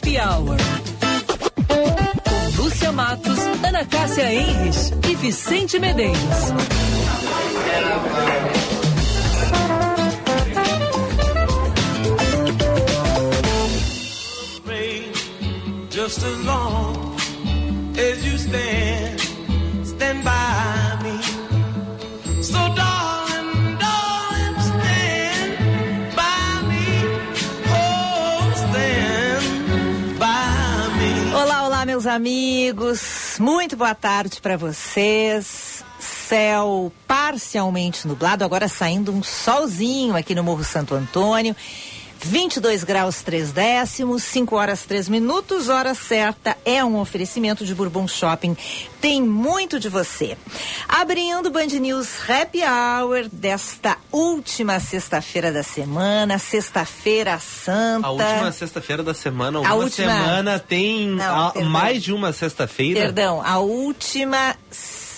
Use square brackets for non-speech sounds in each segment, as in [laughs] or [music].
Happy Hour. Com Lúcia Matos, Ana Cássia Enres e Vicente Medeiros. Just as long as you stand, stand by amigos. Muito boa tarde para vocês. Céu parcialmente nublado, agora saindo um solzinho aqui no Morro Santo Antônio. 22 graus 3 décimos, 5 horas 3 minutos, hora certa. É um oferecimento de Bourbon Shopping. Tem muito de você. Abrindo Band News Happy Hour desta última sexta-feira da semana, sexta-feira santa. A última sexta-feira da semana, A uma última- semana tem Não, a- mais de uma sexta-feira. Perdão, a última.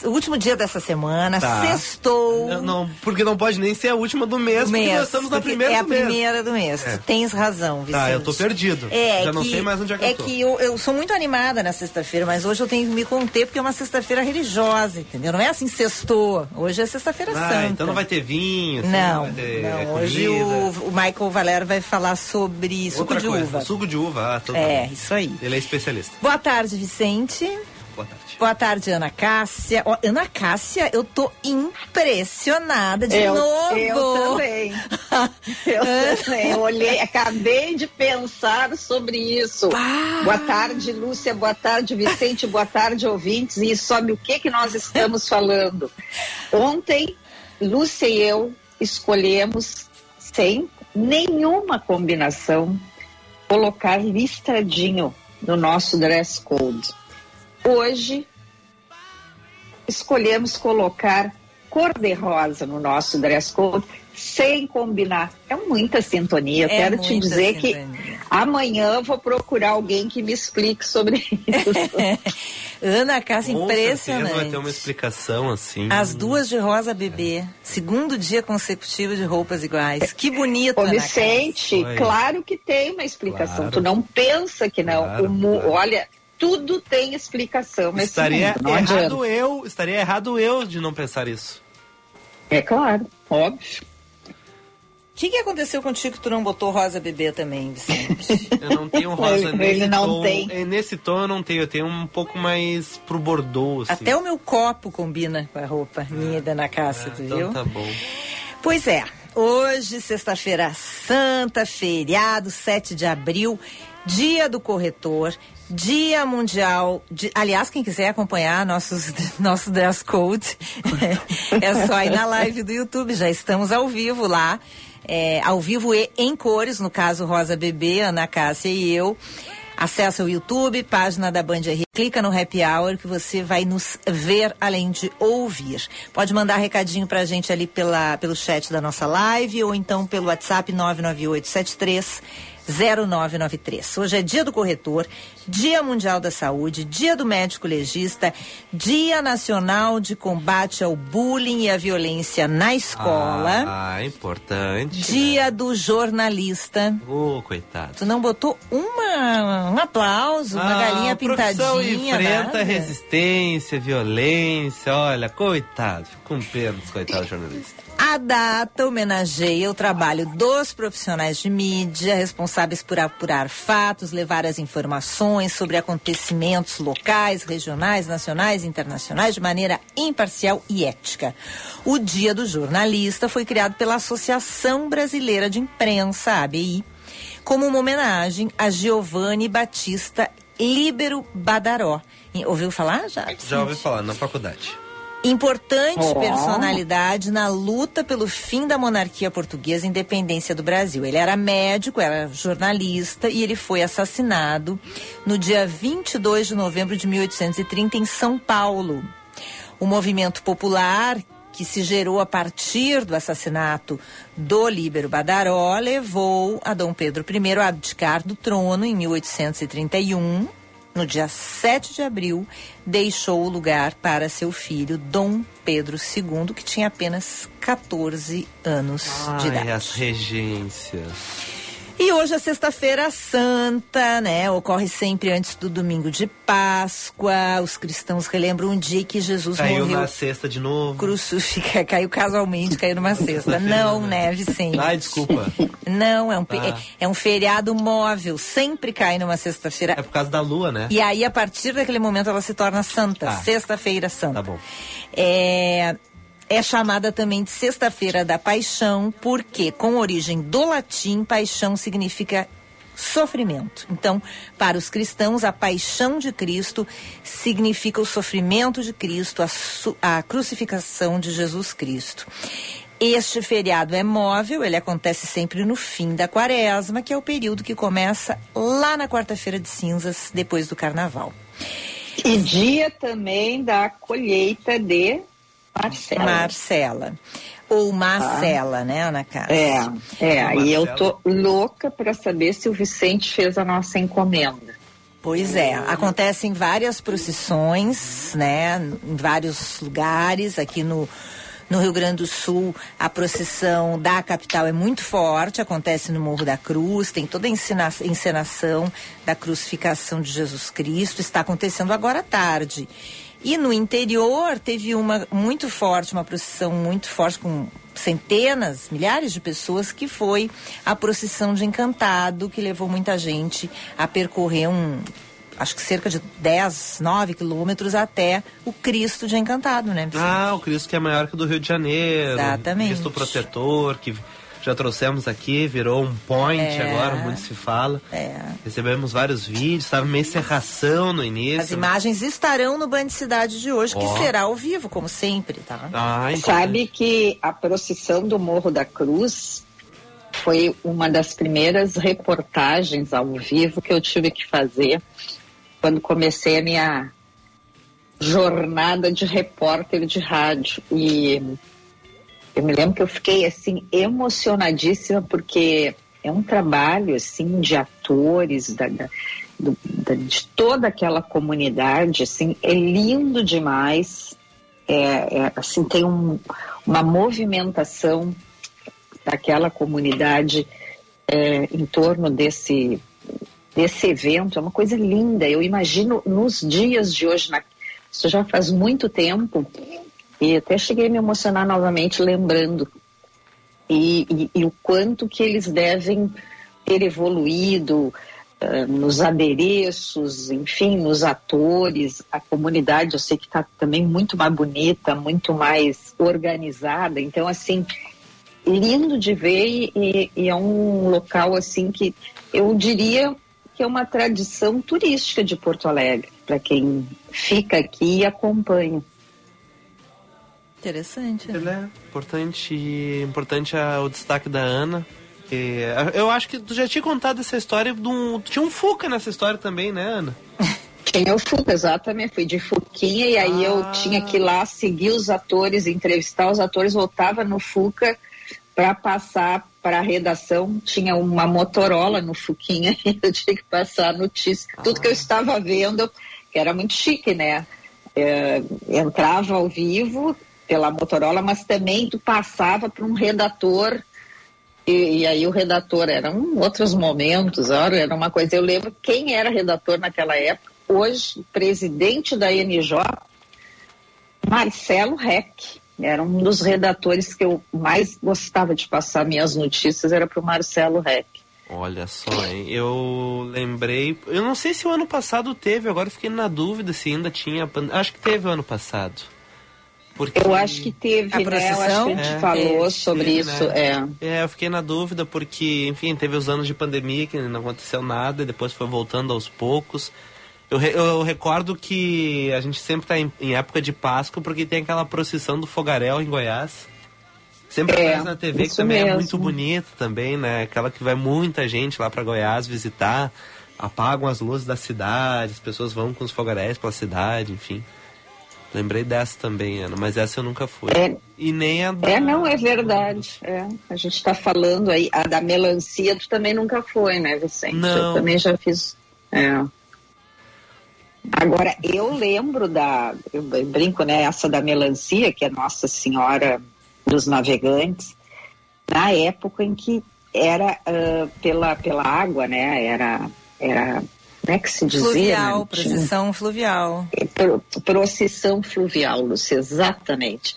O último dia dessa semana, Tá. sextou. Não, não, porque não pode nem ser a última do mês, do porque mês, nós estamos na porque primeira é a do mês. primeira do mês. É. Tu tens razão, Vicente. Tá, eu tô perdido. É, Já não que- sei mais onde é que eu tô. que eu, eu sou muito animada na sexta-feira, mas hoje eu tenho que me conter porque é uma sexta-feira religiosa, entendeu? Não é assim sextou. Hoje é sexta-feira Ah, santa. então não vai ter vinho, assim, Não, vai ter não. Hoje o, o Michael Valério vai falar sobre suco Outra de coisa, uva. Suco de uva, ah, tá É, isso aí. Ele é especialista. Boa tarde, Vicente. Boa tarde. Boa tarde, Ana Cássia. Ó, Ana Cássia, eu tô impressionada de eu, novo. Eu também. Eu [laughs] também. Eu olhei, acabei de pensar sobre isso. Ah. Boa tarde, Lúcia. Boa tarde, Vicente. Boa tarde, ouvintes. E sobre o que, que nós estamos falando. Ontem, Lúcia e eu escolhemos, sem nenhuma combinação, colocar listradinho no nosso dress code. Hoje, escolhemos colocar cor-de-rosa no nosso dress code sem combinar. É muita sintonia. Eu É quero te dizer que sintonia. amanhã eu vou procurar alguém que me explique sobre isso. [laughs] Ana Cássia, Com certeza impressionante. vai ter uma explicação assim. As duas de rosa bebê. Segundo dia consecutivo de roupas iguais. Que bonito, Ô, Ana Vicente, claro que tem uma explicação. Claro. Tu não pensa que não. Claro, O claro. Olha, tudo tem explicação nesse Estaria mundo. Errado eu, estaria errado eu de não pensar isso. É claro, óbvio. O que, que aconteceu contigo que tu não botou rosa bebê também, Vicente? [laughs] Eu não tenho rosa Ele- nesse ele não tom. tem. É, Nesse tom eu não tenho, eu tenho um pouco mais pro bordô, assim. Até o meu copo combina com a roupa minha e da Ana Cássia, tu então viu? tá bom. Pois é, hoje, sexta-feira santa, feriado, 7 de abril, dia do corretor, dia mundial. De, aliás, quem quiser acompanhar nossos, [laughs] nosso dress code, [laughs] é só ir na live do YouTube, já estamos ao vivo lá. é, ao vivo e em cores, no caso Rosa Bebê, Ana Cássia e eu. Acesse o YouTube, página da Band R, clica no Happy Hour que você vai nos ver além de ouvir. Pode mandar recadinho pra gente ali pela, pelo chat da nossa live ou então pelo WhatsApp 99873 0993. Hoje é dia do corretor, dia mundial da saúde, dia do médico legista, dia nacional de combate ao bullying e à violência na escola, Ah, importante. dia do jornalista. Ô, coitado. Tu não botou uma, um aplauso, uma Ah, galinha a profissão pintadinha, enfrenta nada? resistência, violência. Olha, coitado. Fico Com pena dos coitados jornalistas. A data homenageia o trabalho dos profissionais de mídia responsáveis por apurar fatos, levar as informações sobre acontecimentos locais, regionais, nacionais e internacionais de maneira imparcial e ética. O Dia do Jornalista foi criado pela Associação Brasileira de Imprensa, ABI, como uma homenagem a Giovanni Batista Líbero Badaró. Ouviu falar já? Já ouvi falar na faculdade. Importante personalidade na luta pelo fim da monarquia portuguesa e independência do Brasil. Ele era médico, era jornalista e ele foi assassinado no dia 22 de novembro de 1830 em São Paulo. O movimento popular que se gerou a partir do assassinato do Líbero Badaró levou a Dom Pedro I a abdicar do trono em 1831 no dia 7 de abril, deixou o lugar para seu filho Dom Pedro II, que tinha apenas 14 anos de Ai, idade. as regências. E hoje é sexta-feira santa, né? Ocorre sempre antes do domingo de Páscoa. Os cristãos relembram um dia que Jesus Caiu morreu na sexta de novo. crucificado. [laughs] Caiu casualmente, caiu numa cesta. Não, né, Vicente? Ai, desculpa. [laughs] Não, é um, Ah. é um feriado móvel. Sempre cai numa sexta-feira. É por causa da lua, né? E aí, a partir daquele momento, ela se torna santa. Ah. Sexta-feira santa. Tá bom. É, é chamada também de Sexta-feira da Paixão, porque, com origem do latim, paixão significa sofrimento. Então, para os cristãos, a paixão de Cristo significa o sofrimento de Cristo, a, a crucificação de Jesus Cristo. Este feriado é móvel, ele acontece sempre no fim da quaresma, que é o período que começa lá na quarta-feira de cinzas, depois do carnaval. E dia também da colheita de Marcela. Marcela. Ou Marcela, né, Ana Cássia? É, é, Marcela. e eu tô louca para saber se o Vicente fez a nossa encomenda. Pois é, acontecem várias procissões, né, em vários lugares aqui no no Rio Grande do Sul, a procissão da capital é muito forte, acontece no Morro da Cruz, tem toda a encenação da crucificação de Jesus Cristo, está acontecendo agora à tarde. E no interior teve uma muito forte, uma procissão muito forte com centenas, milhares de pessoas, que foi a procissão de Encantado, que levou muita gente a percorrer um, acho que cerca de 10, 9 quilômetros até o Cristo de Encantado, né? Vicente? Ah, o Cristo que é maior que o do Rio de Janeiro. Exatamente. Cristo protetor, que já trouxemos aqui, virou um point É. agora, muito se fala. É. Recebemos vários vídeos, estava meio serração no início. As imagens estarão no Band Cidade de hoje, que Ó. será ao vivo, como sempre, tá? Ah, então- Sabe que a procissão do Morro da Cruz foi uma das primeiras reportagens ao vivo que eu tive que fazer quando comecei a minha jornada de repórter de rádio. E eu me lembro que eu fiquei assim emocionadíssima porque é um trabalho assim de atores da, da- do- da- de toda aquela comunidade assim é lindo demais. É, é, assim tem um- uma movimentação daquela comunidade é, em torno desse desse evento. É uma coisa linda. Eu imagino nos dias de hoje na, isso já faz muito tempo e até cheguei a me emocionar novamente lembrando. E, e- e o quanto que eles devem ter evoluído ah, nos adereços, enfim, nos atores, a comunidade eu sei que está também muito mais bonita, muito mais organizada, então assim lindo de ver e, e é um local assim que eu diria que é uma tradição turística de Porto Alegre para quem fica aqui e acompanha. Interessante. né? Ele é importante, importante é o destaque da Ana. Que eu acho que tu já tinha contado essa história. De um, tinha um Fuca nessa história também, né, Ana? [laughs] Tinha o Fuca, exatamente. Fui de Fuquinha e aí eu Ah. tinha que ir lá seguir os atores, entrevistar os atores, voltava no Fuca para passar para a redação. Tinha uma Motorola no Fuquinha e [laughs] eu tinha que passar a notícia. Tudo que eu estava vendo, que era muito chique, né? É, entrava ao vivo pela Motorola, mas também tu passava para um redator e, e aí o redator eram outros momentos, era uma coisa. Eu lembro quem era redator naquela época. Hoje, presidente da NJ, Marcelo Reck. Era um dos redatores que eu mais gostava de passar minhas notícias, era para o Marcelo Reck. Olha só, hein? Eu lembrei. Eu não sei se o ano passado teve, agora fiquei na dúvida se ainda tinha. Acho que teve o ano passado. Porque... Eu acho que teve, A né? Eu acho procissão? que a gente É, falou teve, sobre teve, isso. né? É. É, eu fiquei na dúvida porque, enfim, teve os anos de pandemia que não aconteceu nada, e depois foi voltando aos poucos. Eu, eu recordo que a gente sempre está em, em época de Páscoa porque tem aquela procissão do fogaréu em Goiás. Sempre É, aparece na TV que também é mesmo. muito bonita também, né? Aquela que vai muita gente lá para Goiás visitar, apagam as luzes da cidade, as pessoas vão com os fogaréis pela cidade, enfim. Lembrei dessa também, Ana, mas essa eu nunca fui. É. E nem a da... É, não, é verdade. É, a gente está falando aí, a da melancia, tu também nunca foi, né, Vicente? Não. Eu também já fiz. É. Agora, eu lembro da. Eu brinco, né? Essa da melancia, que é Nossa Senhora dos Navegantes, na época em que era uh, pela, pela água, né? Era, era como é que se dizia? Fluvial, né? procissão fluvial. Pro, procissão fluvial, Lúcia, exatamente.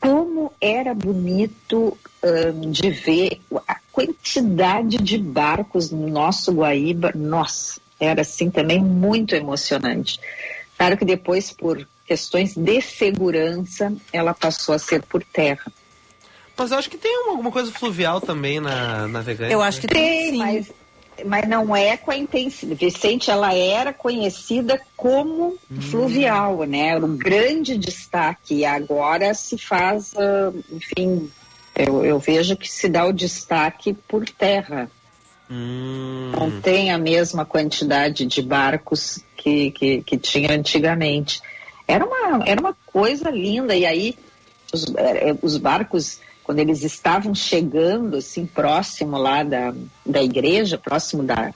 Como era bonito um, de ver a quantidade de barcos no nosso Guaíba, nossa, era assim também muito emocionante. Claro que depois, por questões de segurança, ela passou a ser por terra. Mas eu acho que tem alguma coisa fluvial também na navegante. Eu acho que tem, tem mas mas não é com a intensidade. Vicente, ela era conhecida como hum. fluvial, né? Era um grande destaque. E agora se faz, uh, enfim, eu, eu, vejo que se dá o destaque por terra. Hum. Não tem a mesma quantidade de barcos que, que, que tinha antigamente. Era uma, era uma coisa linda. E aí, os, eh, os barcos quando eles estavam chegando, assim, próximo lá da, da igreja, próximo da,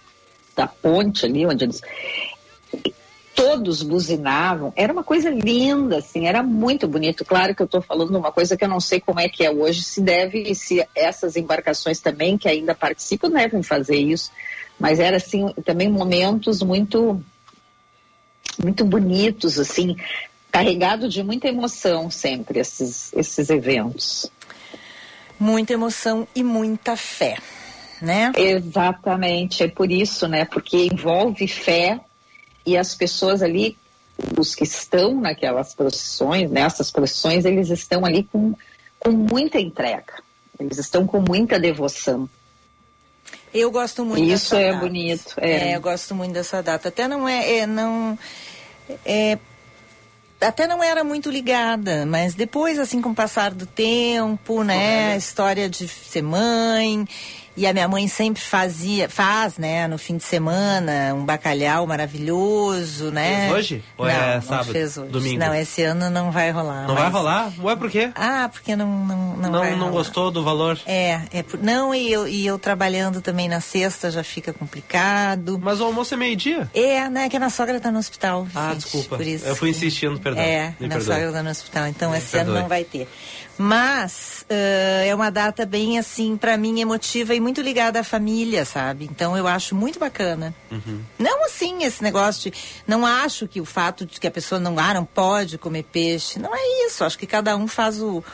da ponte ali, onde eles. Todos buzinavam, era uma coisa linda, assim, era muito bonito. Claro que eu estou falando uma coisa que eu não sei como é que é hoje, se deve, se essas embarcações também que ainda participam devem fazer isso, mas era assim também momentos muito muito bonitos, assim, carregado de muita emoção sempre esses, esses eventos muita emoção e muita fé, né? Exatamente, é por isso, né? Porque envolve fé e as pessoas ali, os que estão naquelas procissões, nessas procissões, eles estão ali com, com muita entrega, eles estão com muita devoção. Eu gosto muito Isso é data. bonito. É. é. eu gosto muito dessa data. Até não é, é não é até não era muito ligada, mas depois, assim, com o passar do tempo, né, a história de ser mãe, e a minha mãe sempre fazia, faz, né, no fim de semana, um bacalhau maravilhoso, né? Fez hoje? Ou não, é não sábado? Fez hoje. Domingo? Não, esse ano não vai rolar. Não mas... vai rolar? Ué, por quê? Ah, porque não Não, não, não, não gostou do valor? É, é por... não, e eu, e eu trabalhando também na sexta já fica complicado. Mas o almoço é meio-dia? É, né, que a minha sogra tá no hospital. Ah, desculpa. Por isso. Eu fui insistindo, perdão. É, Me minha perdoe. sogra tá no hospital, então Me esse perdoe. ano não vai ter. Mas uh, é uma data bem assim, para mim, emotiva e muito ligada à família, sabe? Então eu acho muito bacana. Uhum. Não assim, esse negócio de. Não acho que o fato de que a pessoa não, ah, não pode comer peixe. Não é isso. Acho que cada um faz o,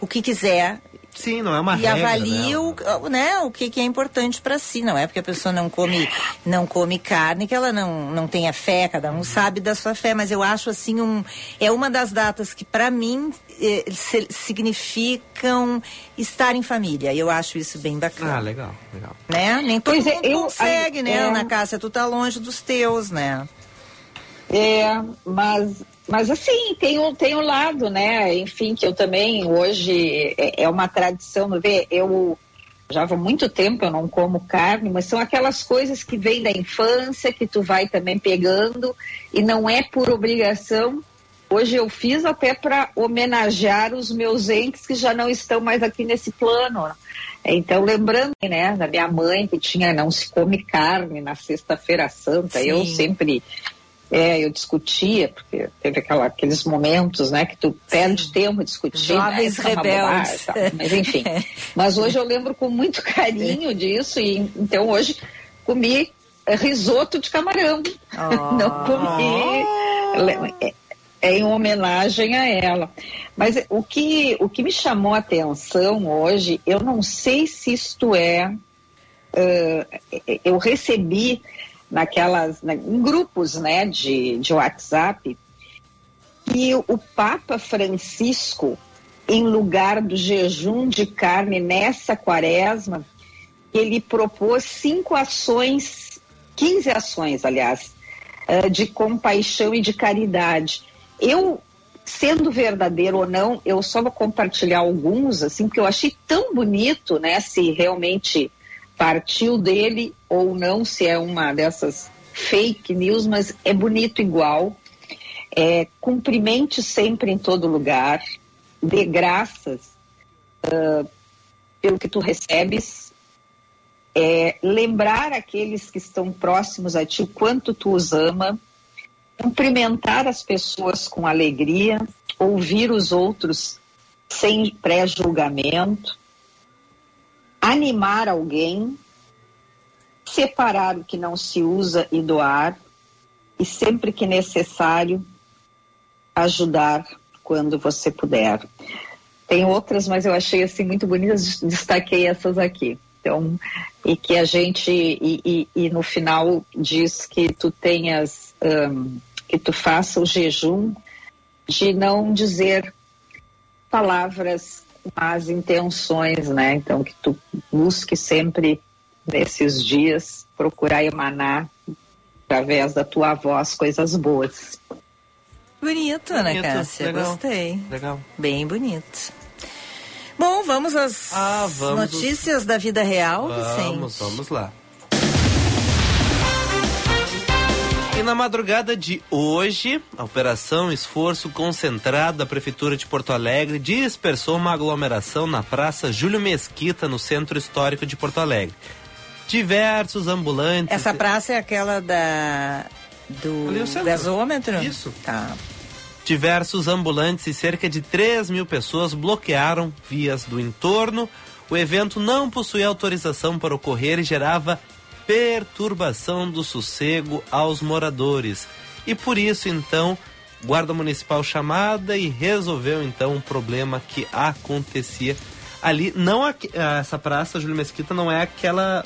o que quiser Sim, não é uma e regra. avalia né? o, né, o que, que é importante para si. Não é porque a pessoa não come, não come carne que ela não, não tenha fé, cada um sabe da sua fé, mas eu acho assim um. É uma das datas que, para mim, eh, se- significam estar em família. E eu acho isso bem Ah, bacana. legal, legal. né? Nem todo Pois é, mundo eu- consegue, aí, né, é. Ana Cássia? Tu tá longe dos teus, né? É, mas, mas assim, tem o, tem o lado, né? Enfim, que eu também hoje é, é uma tradição, vê, eu já há muito tempo eu não como carne, mas são aquelas coisas que vêm da infância, que tu vai também pegando, e não é por obrigação. Hoje eu fiz até para homenagear os meus entes que já não estão mais aqui nesse plano. Então, lembrando, né, da minha mãe que tinha não se come carne na sexta-feira santa, Sim. eu sempre é, eu discutia, porque teve aquela, aqueles momentos, né, que tu perde tempo discutindo. Jovens né, isso é uma rebeldes. tal. Mas enfim. [laughs] Mas hoje eu lembro com muito carinho disso, e então hoje comi risoto de camarão. [laughs] Oh. Não comi. É, é em homenagem a ela. Mas o que, o que me chamou a atenção hoje, eu não sei se isto é. eh, eu recebi naquelas na- em grupos né de, de WhatsApp. Que o Papa Francisco em lugar do jejum de carne nessa quaresma ele propôs cinco ações 15 ações aliás eh, de compaixão e de caridade. Eu sendo verdadeiro ou não eu só vou compartilhar alguns assim porque eu achei tão bonito né se realmente partiu dele ou não, se é uma dessas fake news, mas é bonito igual. É, cumprimente sempre em todo lugar, dê graças ah, pelo que tu recebes, é, lembrar aqueles que estão próximos a ti o quanto tu os ama, cumprimentar as pessoas com alegria, ouvir os outros sem pré-julgamento, animar alguém, separar o que não se usa e doar, e sempre que necessário, ajudar quando você puder. Tem outras, mas eu achei assim muito bonitas, destaquei essas aqui. Então, e que a gente, e, e, e no final diz que tu tenhas, um, que tu faça o jejum de não dizer palavras más intenções, né? Então, que tu busque sempre nesses dias procurar emanar através da tua voz coisas boas. Bonito, Ana Bonito, Cássia. legal. Gostei. Legal. Bem bonito. Bom, vamos às Ah, vamos. notícias da vida real, Vamos, Vicente. vamos lá. Na madrugada de hoje, a Operação Esforço Concentrado da Prefeitura de Porto Alegre dispersou uma aglomeração na Praça Júlio Mesquita, no Centro Histórico de Porto Alegre. Diversos ambulantes. Essa praça é aquela da do centro. gasômetro? Isso. Tá. Diversos ambulantes e cerca de 3 mil pessoas bloquearam vias do entorno. O evento não possuía autorização para ocorrer e gerava perturbação do sossego aos moradores. E por isso, então, Guarda Municipal chamada e resolveu, então, um problema que acontecia ali. Não aqui- essa praça, Júlio Mesquita, não é aquela.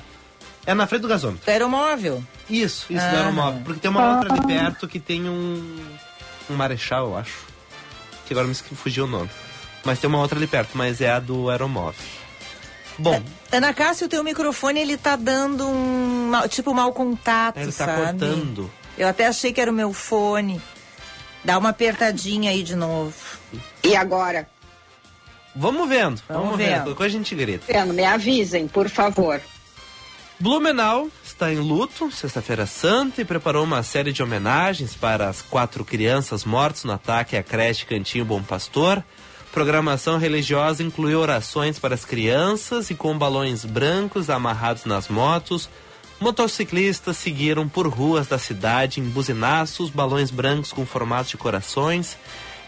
É na frente do gasômetro. Do aeromóvel? Isso, isso Ah. do aeromóvel. Porque tem uma outra ali perto que tem um. Um marechal, eu acho. Que agora me fugiu o nome. Mas tem uma outra ali perto, mas é a do aeromóvel. Bom, Ana Cássia, o teu microfone ele tá dando um tipo mau contato, ele tá sabe? cortando. Eu até achei que era o meu fone. Dá uma apertadinha aí de novo. E agora, Vamos vendo, Vamos vamos, vendo. vendo. Coisa a gente grita. Fernando, me avisem, por favor. Blumenau está em luto, sexta-feira santa, e preparou uma série de homenagens para as quatro crianças mortas no ataque à creche Cantinho Bom Pastor. Programação religiosa incluiu orações para as crianças e com balões brancos amarrados nas motos. Motociclistas seguiram por ruas da cidade em buzinaços, balões brancos com formatos de corações.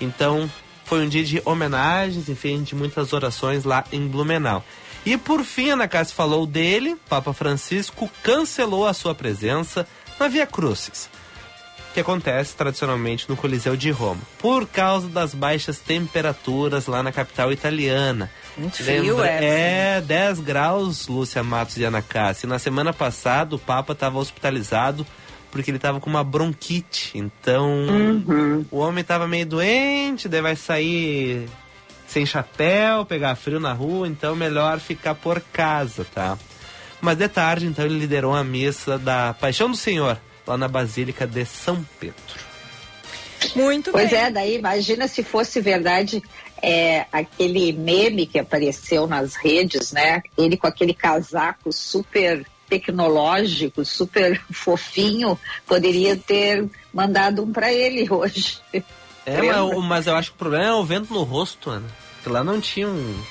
Então, foi um dia de homenagens, enfim, de muitas orações lá em Blumenau. E por fim, Ana Cássia falou dele, Papa Francisco cancelou a sua presença na Via Crucis, que acontece tradicionalmente no Coliseu de Roma, por causa das baixas temperaturas lá na capital italiana. Muito frio, Lembra- é. É, 10 graus, Lúcia Matos e Ana Cássia. E na semana passada, o Papa estava hospitalizado porque ele estava com uma bronquite. Então, o homem estava meio doente, daí vai sair sem chapéu, pegar frio na rua, então melhor ficar por casa, tá? Mas de tarde, então, ele liderou a missa da Paixão do Senhor, lá na Basílica de São Pedro. Muito Pois bem. é, daí imagina se fosse verdade é, aquele meme que apareceu nas redes, né? Ele com aquele casaco super tecnológico, super [laughs] fofinho, poderia ter mandado um para ele hoje. É, mas, o- mas eu acho que o problema é o vento no rosto, Ana. Porque lá não tinha um.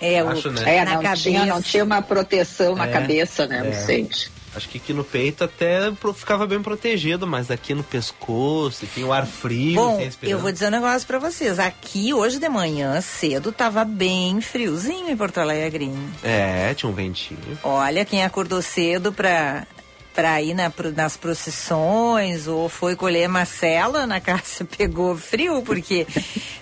É, o, Acho, né? É, na não cabeça. tinha, não tinha uma proteção na É, cabeça, né, é. Vicente? Acho que aqui no peito até ficava bem protegido, mas aqui no pescoço, enfim, o ar frio. Bom, eu vou dizer um negócio pra vocês. Aqui, hoje de manhã, cedo, tava bem friozinho em Porto Alegre. É, tinha um ventinho. Olha, quem acordou cedo pra, pra ir na nas procissões ou foi colher macela na [laughs] casa pegou frio, porque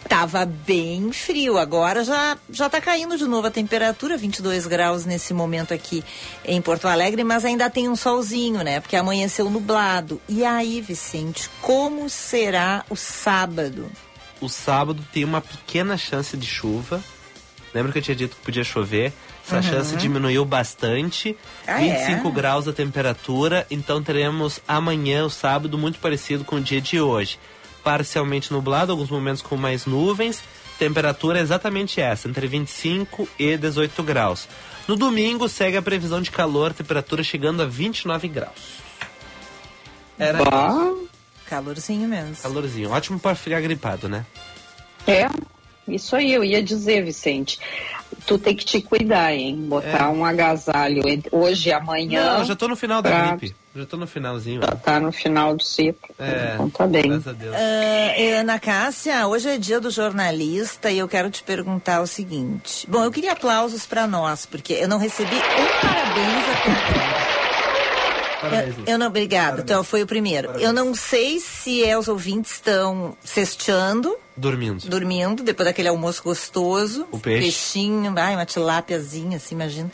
tava bem frio. Agora já, já tá caindo de novo a temperatura, 22 graus nesse momento aqui em Porto Alegre, mas ainda tem um solzinho, né? Porque amanheceu nublado. E aí, Vicente, como será o sábado? O sábado tem uma pequena chance de chuva. Lembra que eu tinha dito que podia chover? Essa chance diminuiu bastante. Ah, 25 é? graus a temperatura. Então teremos amanhã, o sábado, muito parecido com o dia de hoje. Parcialmente nublado, alguns momentos com mais nuvens. Temperatura é exatamente essa, entre 25 e 18 graus. No domingo segue a previsão de calor, temperatura chegando a 29 graus. Era Bah, Calorzinho mesmo. calorzinho. Ótimo para ficar gripado, né? É, isso aí eu ia dizer, Vicente. tu tem que te cuidar, hein? Botar É. um agasalho hoje e amanhã. Não, já tô no final da pra- gripe. Já tô no finalzinho. Já tá no final do ciclo. É, Então tá bem. graças a Deus. Ah, Ana Cássia, hoje é dia do jornalista e eu quero te perguntar o seguinte. Bom, eu queria aplausos para nós, porque eu não recebi um parabéns até agora. Parabéns, Eu, eu não, obrigada. Então, foi o primeiro. Eu não sei se é, os ouvintes estão cesteando, Dormindo. dormindo, depois daquele almoço gostoso. O peixe. Peixinho, ai, uma tilápiazinha, assim, imagina.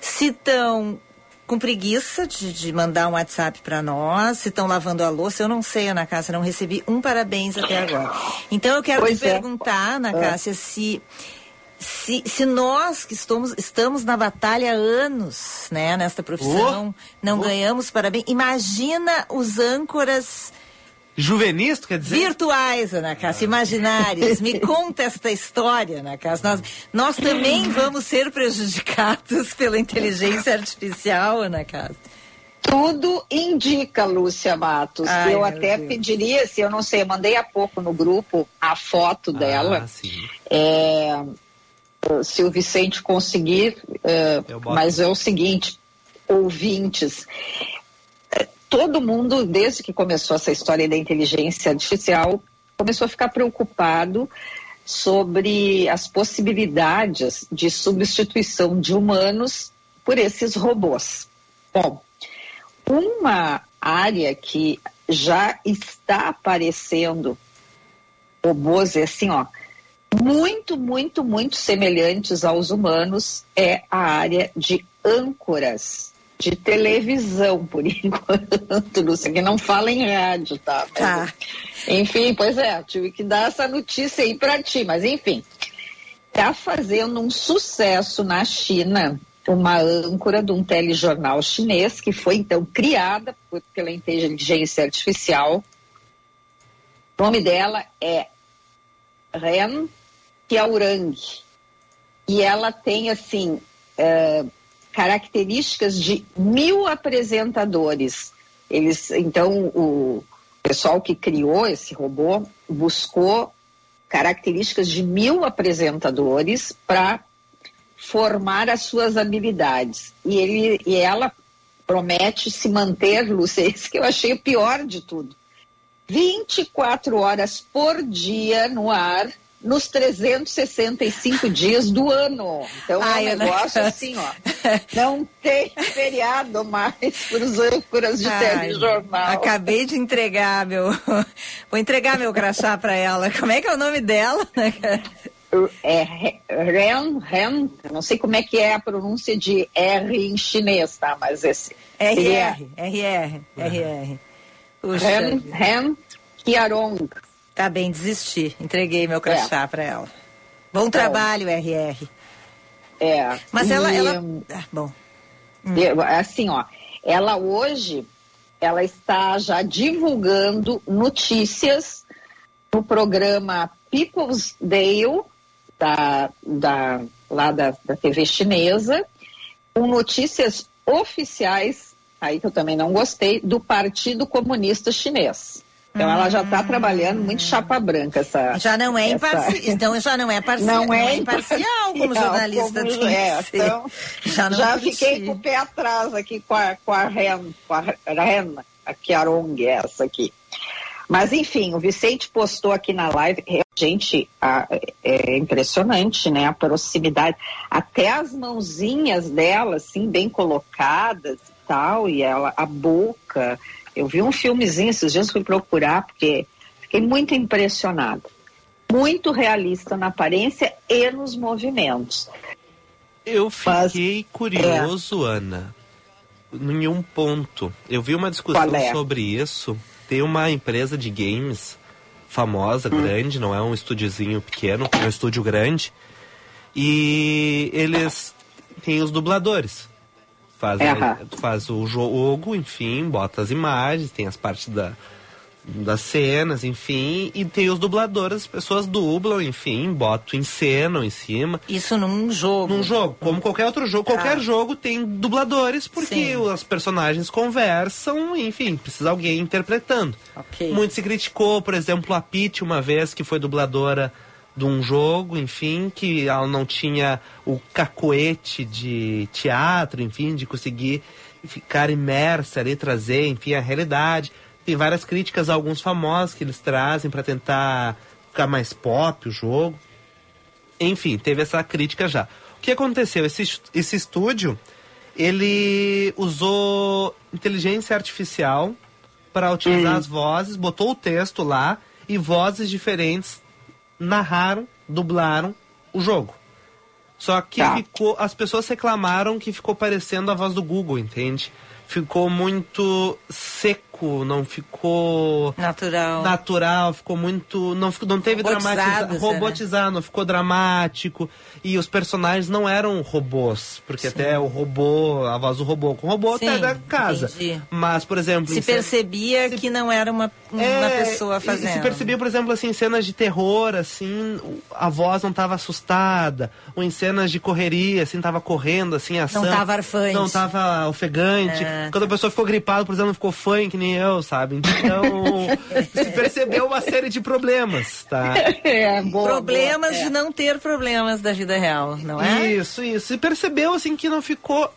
Se estão com preguiça de, de mandar um WhatsApp para nós, se estão lavando a louça, eu não sei, Ana Cássia, não recebi um parabéns até agora. Então eu quero Pois te é. perguntar, Ana Cássia, se, se, se nós que estamos, estamos na batalha há anos, né, nesta profissão, não Oh. ganhamos parabéns, imagina os âncoras Juvenis, tu quer dizer? virtuais, Ana Cássia, imaginários. Me [laughs] conta esta história, Ana Cássia. Nós, nós também vamos ser prejudicados [laughs] pela inteligência artificial, Ana Cássia. Tudo indica, Lúcia Matos. Ai, eu até Deus. pediria, se eu não sei, eu mandei há pouco no grupo a foto dela. Ah, sim. É, se o Vicente conseguir, é, Eu mas é o seguinte, ouvintes, é, todo mundo, desde que começou essa história da inteligência artificial, começou a ficar preocupado sobre as possibilidades de substituição de humanos por esses robôs. Bom, uma área que já está aparecendo robôs é assim, ó, muito, muito, muito semelhantes aos humanos é a área de âncoras de televisão, por [laughs] enquanto, Lúcia, que não fala em rádio, tá? Tá. Enfim, pois é, tive que dar essa notícia aí pra ti, mas enfim. Tá fazendo um sucesso na China uma âncora de um telejornal chinês que foi então criada por- pela inteligência artificial. O nome dela é Ren Xiaorang. E ela tem, assim, eh, características de mil apresentadores. Eles, então, o pessoal que criou esse robô buscou características de mil apresentadores para formar as suas habilidades. E, ele, e ela promete se manter, [laughs] Lúcia, isso que eu achei o pior de tudo. 24 horas por dia no ar, nos 365 dias do ano. Então Ai, é um Ana negócio Cássia. assim, ó. Não tem [laughs] feriado mais para os âncoras de Ai, telejornal. Acabei de entregar meu. [laughs] Vou entregar meu crachá para ela. Como é que é o nome dela? É Re- Ren, Ren, não sei como é que é a pronúncia de R em chinês, tá? Mas esse. RR, RR, RR. Ren. Ren Qiarong. Tá bem, desisti. Entreguei meu crachá para ela. Bom trabalho, RR. É. Mas E, ela, ela. hum, Ah, bom. eu- Assim, ó, ela hoje, ela está já divulgando notícias no programa People's Dale, da, da, lá da, da TV chinesa, com notícias oficiais, aí que eu também não gostei, do Partido Comunista Chinês. Então ela já está trabalhando muito chapa branca essa. Já não é essa- imparcial. Então já não é parcial. Não é imparcial como [laughs] imparcial, jornalista como- tem é, então, já não Já curti. fiquei com o pé atrás aqui com a, com a Ren, com a Ren, a Chiarong, essa aqui. Mas enfim, o Vicente postou aqui na live, gente, a- é impressionante, né? A proximidade, até as mãozinhas dela, assim, bem colocadas e tal, e ela, a boca. Eu vi um filmezinho esses dias, fui procurar, porque fiquei muito impressionada. Muito realista na aparência e nos movimentos. Eu Mas- fiquei curioso, Ana, em um ponto. Eu vi uma discussão é? sobre isso. Tem uma empresa de games famosa, Hum. grande, não é um estúdiozinho pequeno, é um estúdio grande. E eles têm os dubladores. Faz, Aham. faz o jogo, enfim, bota as imagens, tem as partes da, das cenas, enfim, e tem os dubladores, as pessoas dublam, enfim, botam, encenam em cima. Isso num jogo. Num jogo, como qualquer outro jogo, qualquer Ah. jogo tem dubladores, porque os personagens conversam, enfim, precisa alguém interpretando. Ok. Muito se criticou, por exemplo, a Peach uma vez, que foi dubladora de um jogo, enfim, que ela não tinha o cacoete de teatro, enfim, de conseguir ficar imersa ali, trazer, enfim, a realidade. Tem várias críticas a alguns famosos que eles trazem para tentar ficar mais pop o jogo. Enfim, teve essa crítica já. O que aconteceu? Esse, esse estúdio, ele usou inteligência artificial para utilizar Hum. as vozes, botou o texto lá e vozes diferentes narraram, dublaram o jogo. Só que Tá. ficou, as pessoas reclamaram que ficou parecendo a voz do Google, entende? Ficou muito seco, não ficou Natural. natural, ficou muito. Não, ficou, não teve será? Robotizado, não ficou dramático. E os personagens não eram robôs. Porque até o robô, a voz do robô com o robô Sim, até da casa. entendi. Mas, por exemplo. Se percebia que não era uma, uma é, pessoa fazendo. Se percebia, por exemplo, assim, em cenas de terror, assim, a voz não estava assustada, ou em cenas de correria, assim, tava correndo, assim, ação. Não tava arfante. Não tava ofegante. Ah, Quando a pessoa ficou gripada, por exemplo, não ficou fã, que nem eu, sabe? Então, [laughs] se percebeu uma série de problemas, tá? [laughs] É, boa, Problemas boa, é. de não ter problemas da vida real, não é? Isso, isso. E percebeu, assim, que não ficou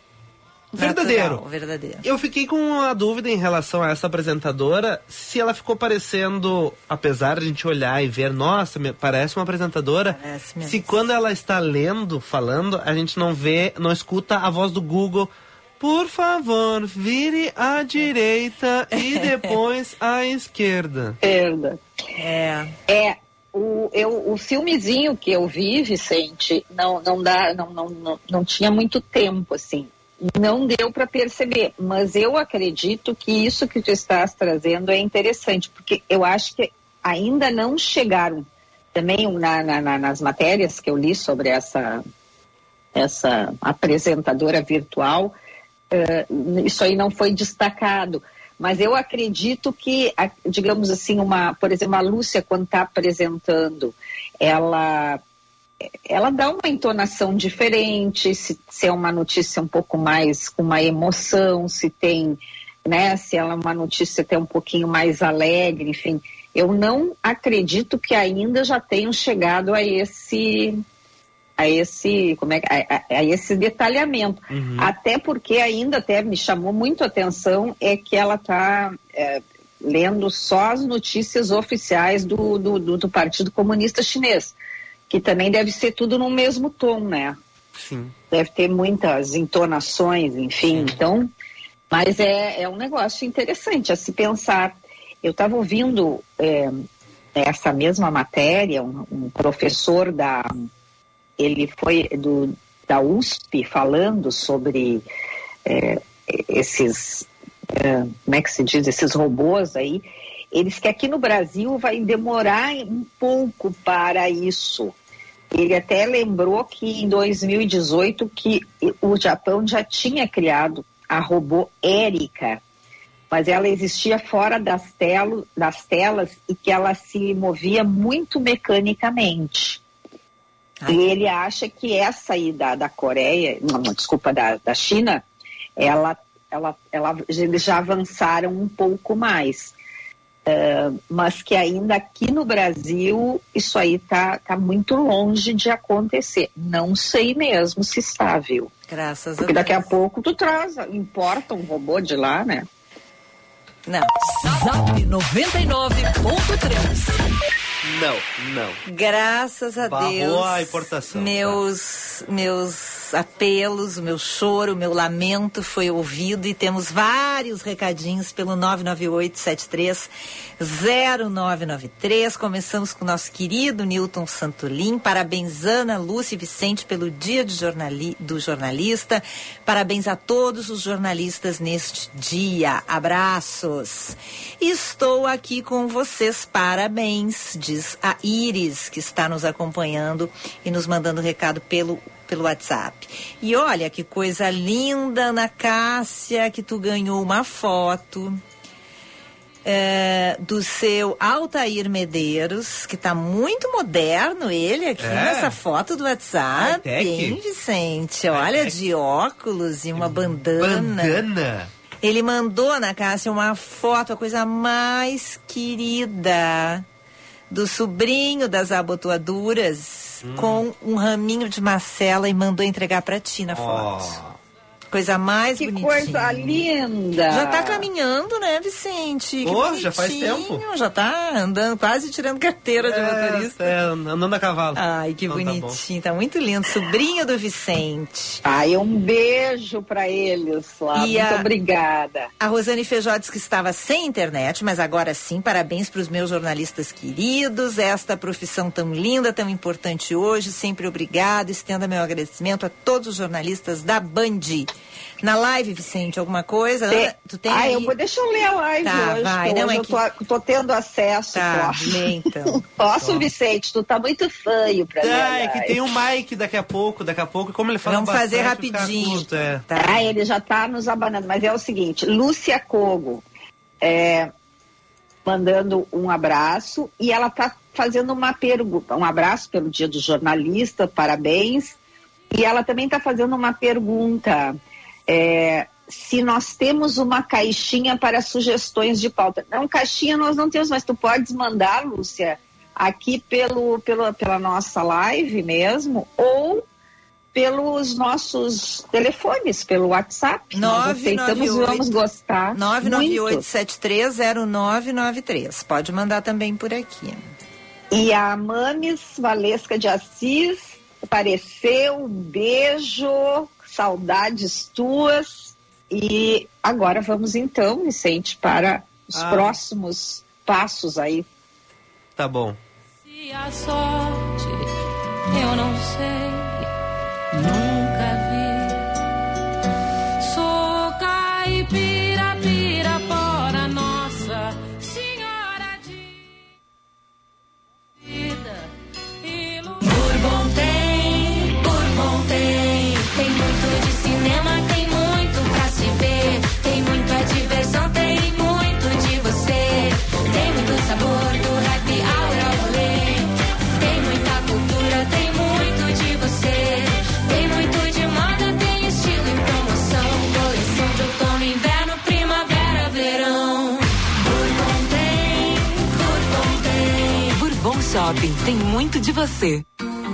verdadeiro. Natural, verdadeiro. Eu fiquei com uma dúvida em relação a essa apresentadora, se ela ficou parecendo, apesar de a gente olhar e ver, nossa, me- parece uma apresentadora, Parece mesmo. se quando ela está lendo, falando, a gente não vê, não escuta a voz do Google. Por favor, vire à direita e [laughs] depois à esquerda. Perda. É. É, o, eu, o filmezinho que eu vi, Vicente, não, não, dá, não, não, não, não tinha muito tempo, assim. Não deu para perceber, mas eu acredito que isso que tu estás trazendo é interessante, porque eu acho que ainda não chegaram. Também na, na- na- nas matérias que eu li sobre essa, essa apresentadora virtual, isso aí não foi destacado. Mas eu acredito que, digamos assim, uma, por exemplo, a Lúcia, quando está apresentando, ela, ela dá uma entonação diferente, se, se é uma notícia um pouco mais com uma emoção, se tem, né, se ela é uma notícia até um pouquinho mais alegre, enfim. Eu não acredito que ainda já tenham chegado a esse a esse como é a, a- esse detalhamento até porque ainda até me chamou muito a atenção é que ela está lendo só as notícias oficiais do, do, do- do Partido Comunista Chinês que também deve ser tudo no mesmo tom né Sim. deve ter muitas entonações, enfim. Então, mas é, é um negócio interessante a se pensar. Eu estava ouvindo é, essa mesma matéria, um, um professor da. Ele foi do, da USP falando sobre é, esses. é, como é que se diz? Esses robôs aí. Eles que aqui no Brasil vai demorar um pouco para isso. Ele até lembrou que em 2018 que o Japão já tinha criado a robô Erika, mas ela existia fora das, telo, das telas e que ela se movia muito mecanicamente. Ai. E ele acha que essa aí da, da Coreia, não, desculpa, da, da China, ela, ela, ela, eles já avançaram um pouco mais. Uh, mas que ainda aqui no Brasil isso aí tá, tá muito longe de acontecer. Não sei mesmo se está, viu? Graças Porque a daqui a Deus. pouco tu traz, importa um robô de lá, né? Não. Zap 99.3. Não, não. Graças a Barrou Deus. a importação, Meus, meus apelos, o meu choro, o meu lamento foi ouvido e temos vários recadinhos pelo 998730993. Começamos com o nosso querido Newton Santolim. Parabéns, Ana, Lúcia e Vicente, pelo dia de jornali do jornalista. Parabéns a todos os jornalistas neste dia. Abraços. Estou aqui com vocês. Parabéns, diz a Iris, que está nos acompanhando e nos mandando recado pelo pelo WhatsApp. E olha que coisa linda, Ana Cássia, que tu ganhou uma foto é, do seu Altair Medeiros, que tá muito moderno ele aqui É? nessa foto do WhatsApp, hein, Vicente? Olha, de óculos e uma bandana. Bandana. Ele mandou, Ana Cássia, uma foto, a coisa mais querida do sobrinho das abotoaduras com um raminho de macela e mandou entregar pra ti na foto. Coisa mais Que bonitinha. coisa linda. Já tá caminhando, né, Vicente? Que Oh, já faz bonitinho. tempo. Já tá andando, quase tirando carteira de motorista. É, andando a cavalo. Ai, que Então tá bonitinho. Tá, muito lindo. Sobrinho do Vicente. Ai, um beijo pra eles lá. E Muito a- obrigada. A Rosane Feijó diz que estava sem internet, mas agora sim, parabéns para os meus jornalistas queridos. Esta profissão tão linda, tão importante hoje. Sempre obrigado. Estenda meu agradecimento a todos os jornalistas da Band. Na live, Vicente, alguma coisa? Tem- tu tem ah, aí? eu vou, deixa eu ler a live Tá, hoje. vai. Não, hoje é eu que- tô, tô tendo acesso. Tá, posso. lê então. [laughs] Posso, Vicente? Tu tá muito feio pra ler. a Ah, é que tem o Mike daqui a pouco, daqui a pouco, como ele fala Vamos fazer bastante, fica rapidinho. curto, é. Tá. Ah, ele já tá nos abanando. Mas é o seguinte, Lúcia Cogo é, mandando um abraço e ela tá fazendo uma pergunta. Um abraço pelo Dia do Jornalista, parabéns. E ela também está fazendo uma pergunta. É, se nós temos uma caixinha para sugestões de pauta. Não, caixinha nós não temos, mas tu podes mandar, Lúcia, aqui pelo, pelo, pela nossa live mesmo, ou pelos nossos telefones, pelo WhatsApp. Nós aceitamos e 998. vamos gostar. muito. 998-730993. Pode mandar também por aqui. E a Mames Valesca de Assis apareceu, um beijo, saudades tuas. E agora vamos então, Vicente, para os Ah. próximos passos aí. Tá bom. Se a sorte eu não sei, Shopping tem muito de você.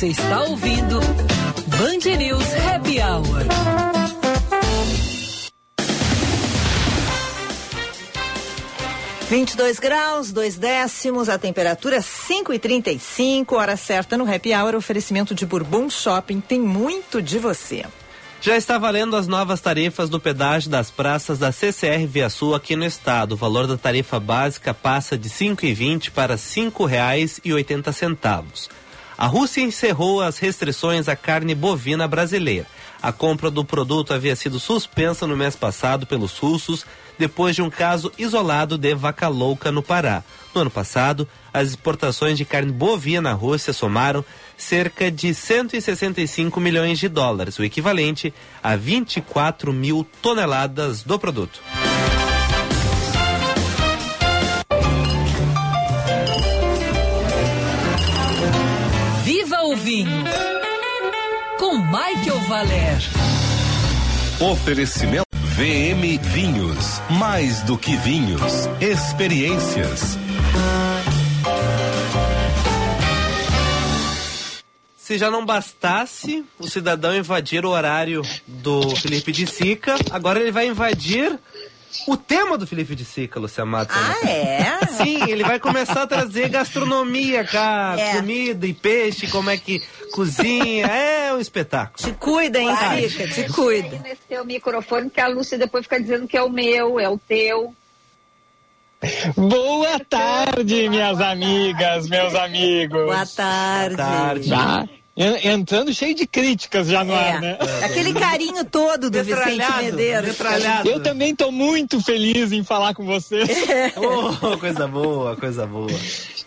Você está ouvindo Band News Happy Hour. Vinte e dois graus, dois décimos, a temperatura 5 e 35 hora certa no Happy Hour, oferecimento de Bourbon Shopping, tem muito de você. Já está valendo as novas tarifas do pedágio das praças da CCR Via Sul aqui no estado. O valor da tarifa básica passa de R$ 5,20 para R$ 5,80. A Rússia encerrou as restrições à carne bovina brasileira. A compra do produto havia sido suspensa no mês passado pelos russos depois de um caso isolado de vaca louca no Pará. No ano passado, as exportações de carne bovina à Rússia somaram cerca de 165 milhões de dólares, o equivalente a 24 mil toneladas do produto. Viva o vinho. Com Michael Valer. Oferecimento VM Vinhos. Mais do que vinhos. Experiências. Se já não bastasse o cidadão invadir o horário do Felipe de Sica, agora ele vai invadir o tema do Felipe de Sica, Lucia Matos. Ah, é? Sim, ele vai começar a trazer gastronomia, cara, É. comida e peixe, como é que cozinha, é um espetáculo. Te cuida, hein, Sica, te cuida. aí Nesse teu microfone que a Lúcia depois fica dizendo que é o meu, é o teu. Boa tarde, minhas amigas, meus amigos. Boa tarde. tarde. Tá? En- entrando cheio de críticas já no ar, né? É. Aquele carinho todo do Vicente Medeiros. Eu também tô muito feliz em falar com você. [laughs] Oh, coisa boa, coisa boa.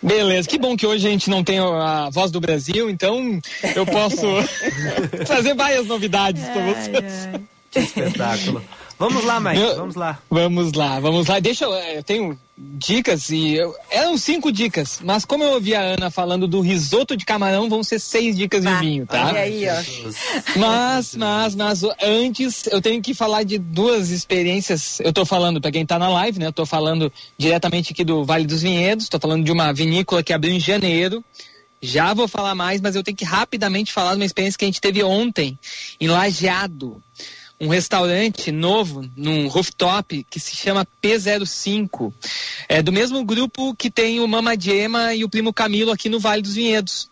Beleza, que bom que hoje a gente não tem a voz do Brasil, então eu posso [laughs] [laughs] trazer várias novidades para você. Que espetáculo. Vamos lá, Mike, Meu- vamos lá. Vamos lá, vamos lá. Deixa eu, eu tenho dicas e eu, eram cinco dicas, mas como eu ouvi a Ana falando do risoto de camarão, vão ser seis dicas de vinho, tá? Olha aí, ó. Mas, mas, mas antes eu tenho que falar de duas experiências. Eu tô falando, para quem tá na live, né? Eu tô falando diretamente aqui do Vale dos Vinhedos, tô falando de uma vinícola que abriu em janeiro. Já vou falar mais, mas eu tenho que rapidamente falar de uma experiência que a gente teve ontem, em Lajeado. Um restaurante novo, num rooftop, que se chama P05. É do mesmo grupo que tem o Mama Gema e o Primo Camilo aqui no Vale dos Vinhedos.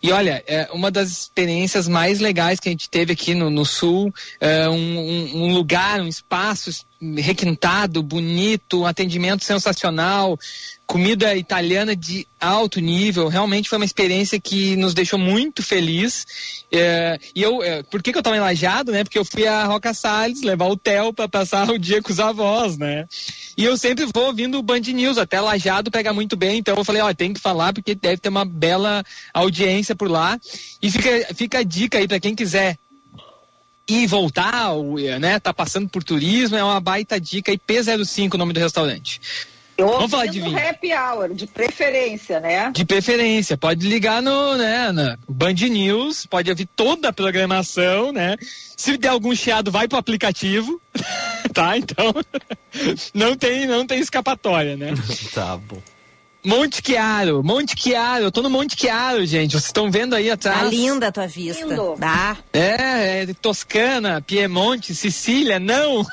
E olha, é uma das experiências mais legais que a gente teve aqui no, no Sul, é um, um- um lugar, um espaço requintado, bonito, um atendimento sensacional, comida italiana de alto nível. Realmente foi uma experiência que nos deixou muito feliz. É, e eu, é, por que, que eu estava enlajado, né? Porque eu fui a Roca Salles levar o Theo para passar [laughs] o dia com os avós, né? E eu sempre vou ouvindo o Band News, até Lajado pega muito bem, então eu falei, ó, tem que falar porque deve ter uma bela audiência por lá. E fica, fica a dica aí para quem quiser ir voltar, ou, né, tá passando por turismo, é uma baita dica aí, P05 o nome do restaurante. Eu Vamos falar de vinho. happy hour, de preferência, né? De preferência, pode ligar no, né, na Band News, pode ouvir toda a programação, né? Se der algum chiado, vai pro aplicativo, [laughs] tá? Então, [laughs] não tem, não tem escapatória, né? [laughs] Tá bom. Monte Chiaro, Monte Chiaro, eu tô no Monte Chiaro, gente, vocês estão vendo aí atrás? Tá linda a tua vista. Lindo. Tá. É, é Toscana, Piemonte, Sicília, não.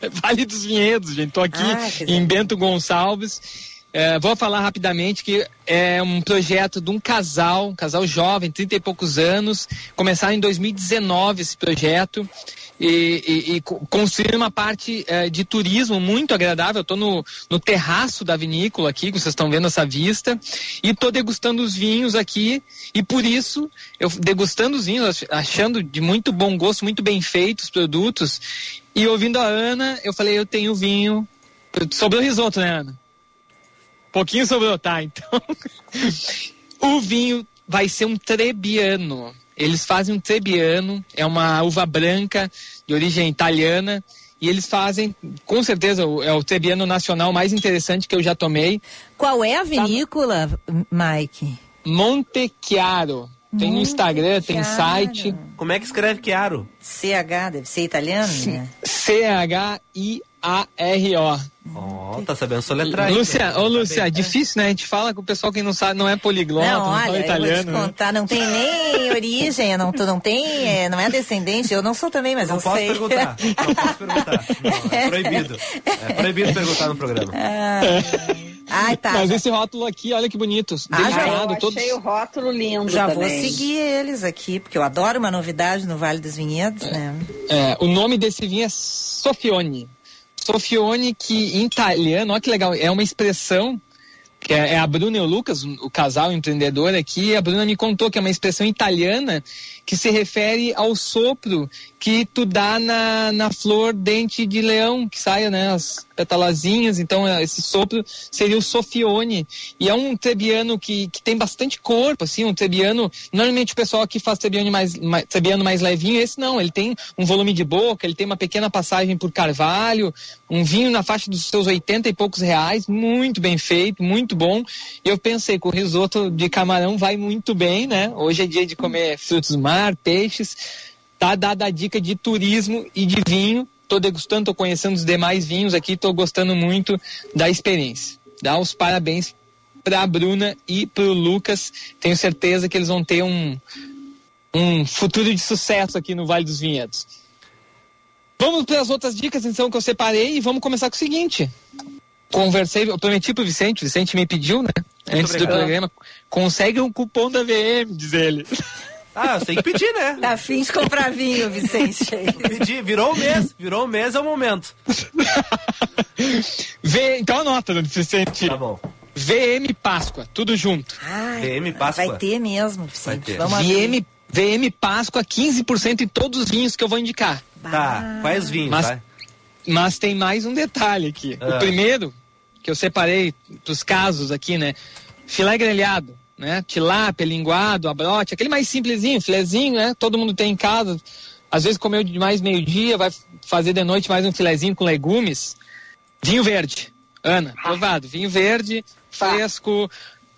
[laughs] Vale dos Vinhedos, gente. Tô aqui Ah, em Bento Gonçalves. É, vou falar rapidamente que é um projeto de um casal, um casal jovem, 30 e poucos anos. Começaram em 2019 esse projeto. E, e, e co- construir uma parte eh, de turismo muito agradável. Estou no, no terraço da vinícola aqui, que vocês estão vendo essa vista, e estou degustando os vinhos aqui. E por isso, eu degustando os vinhos, ach- achando de muito bom gosto, muito bem feitos os produtos, e ouvindo a Ana, eu falei, eu tenho vinho. Sobrou risoto, né, Ana? pouquinho sobrou, tá? Então, [laughs] o vinho vai ser um Trebbiano. Eles fazem um Trebbiano, é uma uva branca de origem italiana. E eles fazem, com certeza, é o Trebbiano nacional mais interessante que eu já tomei. Qual é a vinícola, Mike? Monte Chiaro. Tem no Instagram, tem site. Como é que escreve Chiaro? CH, deve ser italiano, né? C-H-I-A-R-O. Ó, tá sabendo soletrar. hein? Lúcia, ô Lúcia, Tá é difícil, né? A gente fala com o pessoal que não sabe, não é poliglota, Não, não, fala olha, eu vou te italiano. né? contar, não tem nem [laughs] origem, não, tu não tem, é, não é descendente, eu não sou também, mas Não eu posso sei. perguntar. Não posso perguntar. [laughs] Não, é proibido. É proibido perguntar no programa. Ai, tá. Mas já, esse rótulo aqui, olha que bonito. Ah, já eu todos. achei o rótulo lindo já vou também. seguir eles aqui, porque eu adoro uma novidade no Vale dos Vinhedos, né? É, o nome desse vinho é Sofione. Sofione, que em italiano, olha que legal, é uma expressão que é, é a Bruna e o Lucas, o casal empreendedor aqui. A Bruna me contou que é uma expressão italiana que se refere ao sopro que tu dá na, na flor dente de leão, que saia, né, as petalazinhas. Então, é, esse sopro seria o Sofione. E é um trebiano que, que tem bastante corpo, assim, um trebiano. Normalmente o pessoal aqui faz trebiano mais, mais, trebiano mais levinho, esse não, ele tem um volume de boca, ele tem uma pequena passagem por carvalho, um vinho na faixa dos seus 80 e poucos reais, muito bem feito, muito bom. E eu pensei que o risoto de camarão vai muito bem, né? Hoje é dia de comer frutos do mar, peixes. Tá dada a dica de turismo e de vinho. Tô degustando, tô conhecendo os demais vinhos aqui, tô gostando muito da experiência. Dá os parabéns para a Bruna e para o Lucas. Tenho certeza que eles vão ter um, um futuro de sucesso aqui no Vale dos Vinhedos. Vamos para as outras dicas, então, que eu separei e vamos começar com o seguinte. Conversei, eu prometi pro Vicente, o Vicente me pediu, né? antes do obrigado. programa. Consegue um cupom da VM, diz ele. [laughs] Ah, você tem que pedir, né? Tá afim de comprar vinho, Vicente. [laughs] Pedir, virou o mês. Virou o mês, é o momento. [laughs] V, então anota, Vicente. Tá bom. VM Páscoa, tudo junto. Ai, VM Páscoa. Vai ter mesmo, Vai Vicente. ter. Vamos. VM VM Páscoa 15% em todos os vinhos que eu vou indicar. Tá, quais vinhos, Mas- vai? Mas tem mais um detalhe aqui. Ah. O primeiro, que eu separei dos casos aqui, né? Filé grelhado, né? Tilápia, linguado, abrote, aquele mais simplesinho, filezinho, né? Todo mundo tem em casa. Às vezes comeu demais meio-dia, vai fazer de noite mais um filezinho com legumes. Vinho verde. Ana, provado. Vinho verde, fresco,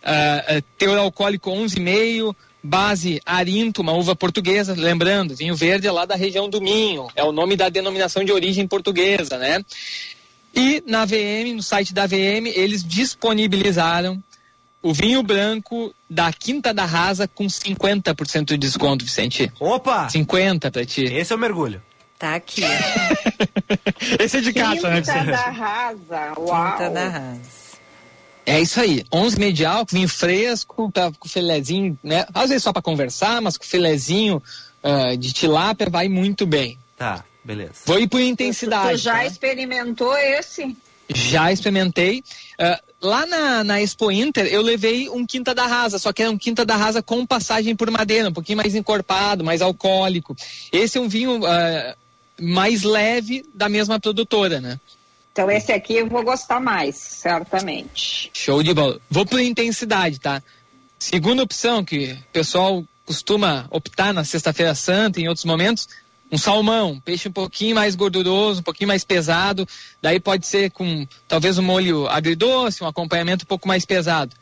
ah, ah, teor alcoólico 11,5, base Arinto, uma uva portuguesa. Lembrando, vinho verde é lá da região do Minho, é o nome da denominação de origem portuguesa, né? E na VM, no site da VM, eles disponibilizaram o vinho branco da Quinta da Rasa com 50% de desconto, Vicente. Opa! 50 pra ti. Esse é o mergulho. Tá aqui. [laughs] Esse é de casa, né, Quinta Vicente? da Rasa, uau. Quinta da Rasa. É isso aí. 11 meio de álcool, vinho fresco, tá, com filezinho, né? Às vezes só para conversar, mas com filezinho ah, de tilápia vai muito bem. Tá, beleza. Vou ir por Tu intensidade. já tá? experimentou esse? Já experimentei. Ah, lá na, na Expo Inter, eu levei um Quinta da Rasa, só que era um Quinta da Rasa com passagem por madeira, um pouquinho mais encorpado, mais alcoólico. Esse é um vinho ah, mais leve da mesma produtora, né? Então esse aqui eu vou gostar mais, certamente. Show de bola. Vou por intensidade, tá? Segunda opção que o pessoal costuma optar na Sexta-feira Santa e em outros momentos, um salmão, um peixe um pouquinho mais gorduroso, um pouquinho mais pesado. Daí pode ser com talvez um molho agridoce, um acompanhamento um pouco mais pesado.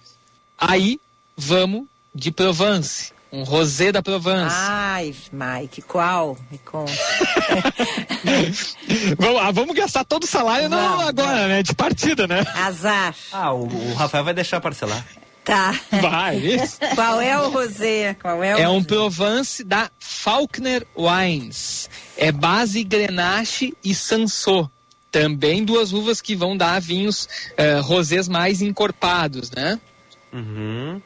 Aí vamos de Provence, um rosé da Provence. Ai, Mike, qual? Me conta. [laughs] vamos, ah, vamos gastar todo o salário não Vamos, agora, né? De partida, né? Azar. Ah, o, o Rafael vai deixar parcelar. Tá. Vai, isso. Qual é o rosé? Qual é o É um? Provence da Faulkner Wines. É base Grenache e Sansô. Também duas uvas que vão dar vinhos eh, rosés mais encorpados, né? Uhum.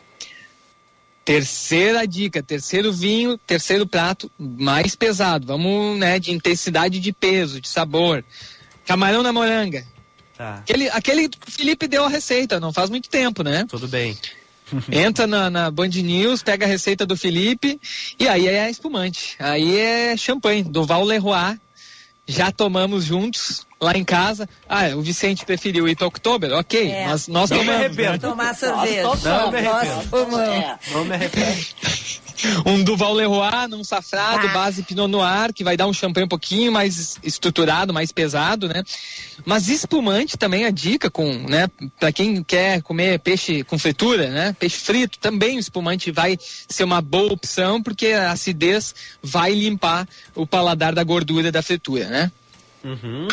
Terceira dica, terceiro vinho, terceiro prato mais pesado. Vamos, né, de intensidade de peso, de sabor. Camarão na moranga. Tá, Aquele, aquele que o Felipe deu a receita, não faz muito tempo, né? tudo bem. [laughs] Entra na, na Band News, pega a receita do Felipe e aí é espumante. Aí é champanhe, do Val Leroy. Já tomamos juntos lá em casa. Ah, o Vicente preferiu ir para Oktober, ok, É. mas nós Não me tomamos. arrependo. né? Tomar cerveja. Não me Nós arrependo. tomamos. Não me arrependo. [laughs] Um Duval Leroy num safrado, Tá. base Pinot Noir, que vai dar um champanhe um pouquinho mais estruturado, mais pesado, né? Mas espumante também a dica com, né, para quem quer comer peixe com fritura, né? Peixe frito, também o espumante vai ser uma boa opção, porque a acidez vai limpar o paladar da gordura da fritura, né? Uhum.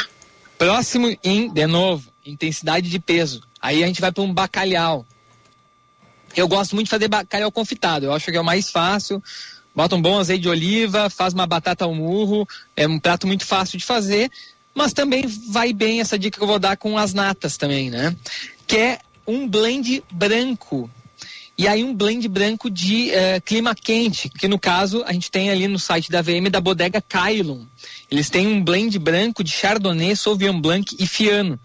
Próximo em, de novo, intensidade de peso. Aí a gente vai para um bacalhau. Eu gosto muito de fazer bacalhau confitado. Eu acho que é o mais fácil. Bota um bom azeite de oliva, faz uma batata ao murro. É um prato muito fácil de fazer. Mas também vai bem essa dica que eu vou dar com as natas também, né? Que é um blend branco. E aí um blend branco de eh, clima quente, que no caso a gente tem ali no site da VM da bodega Kailon. Eles têm um blend branco de Chardonnay, Sauvignon Blanc e Fiano.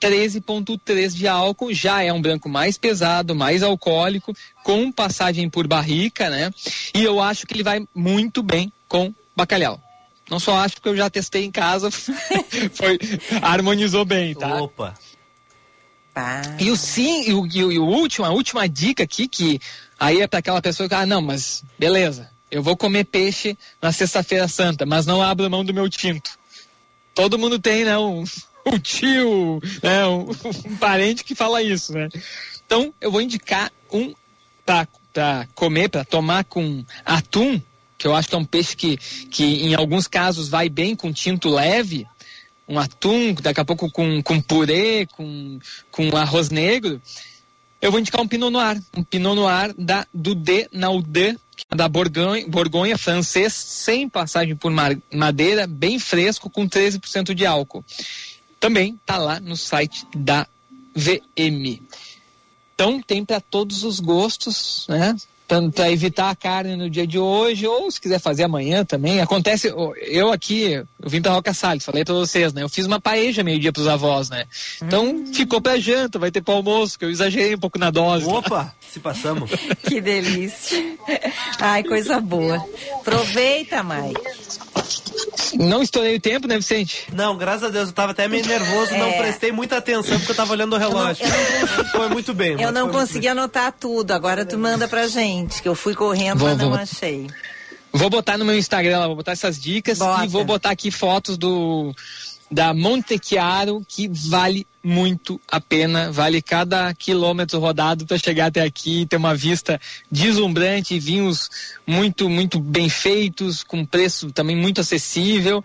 13,3 de álcool, já é um branco mais pesado, mais alcoólico, com passagem por barrica, né? E eu acho que ele vai muito bem com bacalhau. Não só acho porque eu já testei em casa, [laughs] foi, harmonizou bem, tá? Opa. Tá. E o sim, e o, e o, e o último, a última dica aqui, que aí é para aquela pessoa que, ah, não, mas beleza, eu vou comer peixe na sexta-feira santa, mas não abro mão do meu tinto. Todo mundo tem, né, um, [laughs] um tio, né, um, um parente que fala isso, né? Então, eu vou indicar um para comer, para tomar com atum, que eu acho que é um peixe que, que em alguns casos vai bem com tinto leve, um atum, daqui a pouco com, com purê, com, com arroz negro, eu vou indicar um Pinot Noir, um Pinot Noir da Dudé Naudé, é da Borgonha, Borgonha francês, sem passagem por madeira, bem fresco, com 13% de álcool. Também tá lá no site da VM. Então tem para todos os gostos, né? Para evitar a carne no dia de hoje, ou se quiser fazer amanhã também. Acontece, eu aqui, eu vim para Roca Salles, falei para vocês, né? Eu fiz uma paeja meio-dia para os avós, né? Então hum. ficou para janta, vai ter para almoço, que eu exagerei um pouco na dose. Opa, se passamos. [laughs] que delícia. Ai, coisa boa. Aproveita, Mai. Não estourei o tempo, né, Vicente? Não, graças a Deus, eu tava até meio nervoso, é. não prestei muita atenção porque eu tava olhando o relógio. Eu não, eu não [laughs] Foi muito bem. Eu não consegui anotar tudo, agora tu manda pra gente, que eu fui correndo, vou, mas não vou. achei. Vou botar no meu Instagram, vou botar essas dicas Bota. e vou botar aqui fotos do da Monte Chiaro, que vale muito a pena, vale cada quilômetro rodado para chegar até aqui, ter uma vista deslumbrante, vinhos muito, muito bem feitos, com preço também muito acessível.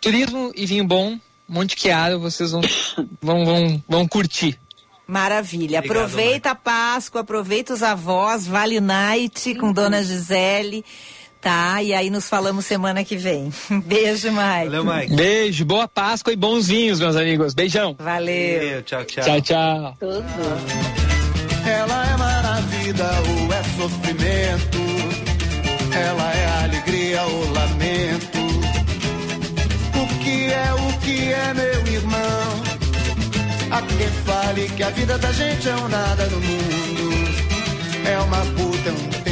Turismo e vinho bom, Monte Chiaro, vocês vão, [coughs] vão, vão, vão curtir. Maravilha. Obrigado, aproveita mãe. a Páscoa, aproveita os avós, Vale Night com Dona Gisele. Tá, e aí nos falamos semana que vem. [laughs] Beijo, Mike. Valeu, Mike. Beijo, boa Páscoa e bons vinhos, meus amigos. Beijão. Valeu. Valeu tchau, tchau. Tchau, tchau. Tudo. Ela é maravilha ou é sofrimento? Ela é alegria ou lamento? O que é, o que é, meu irmão? Há quem fale que a vida da gente é um nada no mundo. É uma puta, é um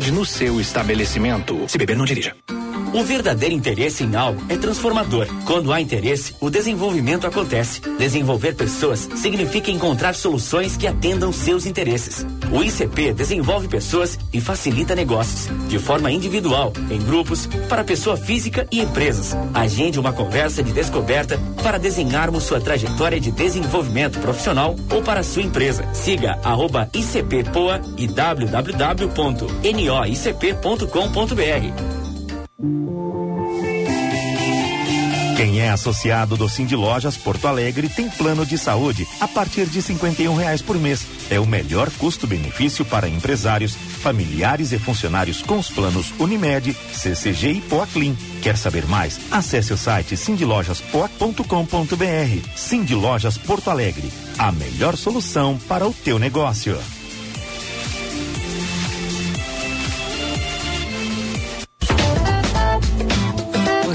no seu estabelecimento. Se beber, não dirija. O verdadeiro interesse em algo é transformador. Quando há interesse, o desenvolvimento acontece. Desenvolver pessoas significa encontrar soluções que atendam seus interesses. O ICP desenvolve pessoas e facilita negócios, de forma individual, em grupos, para pessoa física e empresas. Agende uma conversa de descoberta para desenharmos sua trajetória de desenvolvimento profissional ou para sua empresa. Siga arroba ICPPoa e www.noicp.com.br. Quem é associado do Cindy Lojas Porto Alegre tem plano de saúde a partir de R$ reais por mês. É o melhor custo-benefício para empresários, familiares e funcionários com os planos Unimed, CCG e Poaclin. Quer saber mais? Acesse o site cindylojaspoa.com.br. Cindy Lojas Porto Alegre, a melhor solução para o teu negócio.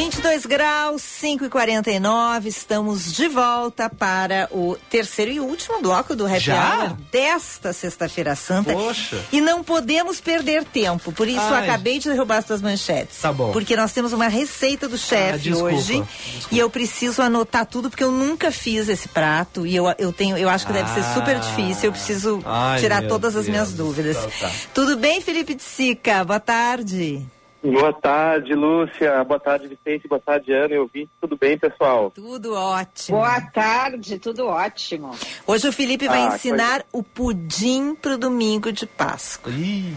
22 graus, 5 e 49 estamos de volta para o terceiro e último bloco do Happy Já? Hour desta sexta-feira santa. Poxa. E não podemos perder tempo, por isso Ai. acabei de derrubar as tuas manchetes. Tá bom. Porque nós temos uma receita do chefe Ah, desculpa, hoje e eu preciso anotar tudo porque eu nunca fiz esse prato e eu, eu tenho, eu acho que deve ser super Ah. difícil, eu preciso Ai, tirar todas as minhas Deus. dúvidas. Tá, tá. Tudo bem, Felipe de Sica? Boa tarde. Boa tarde, Lúcia. Boa tarde, Vicente. Boa tarde, Ana e ouvinte. Tudo bem, pessoal? Tudo ótimo. Boa tarde, tudo ótimo. Hoje o Felipe vai Ah, ensinar o pudim pro domingo de Páscoa. Ih,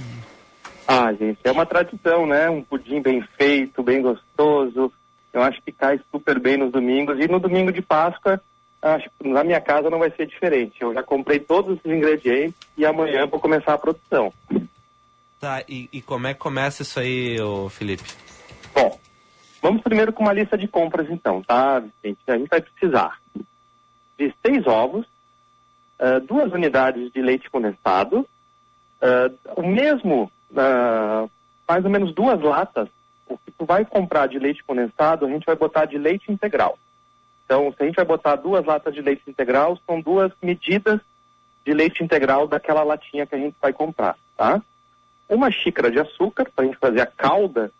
Ah, gente, é uma tradição, né? Um pudim bem feito, bem gostoso. Eu acho que cai super bem nos domingos. E no domingo de Páscoa, acho que na minha casa não vai ser diferente. Eu já comprei todos os ingredientes e amanhã vou começar a produção. Tá, e, e como é que começa isso aí, ô Felipe? Bom, vamos primeiro com uma lista de compras então, tá, Vicente? A gente vai precisar de seis ovos, ah, duas unidades de leite condensado, ah, o mesmo, ah, mais ou menos duas latas, o que tu vai comprar de leite condensado, a gente vai botar de leite integral. Então, se a gente vai botar duas latas de leite integral, são duas medidas de leite integral daquela latinha que a gente vai comprar, tá? Uma xícara de açúcar, para a gente fazer a calda,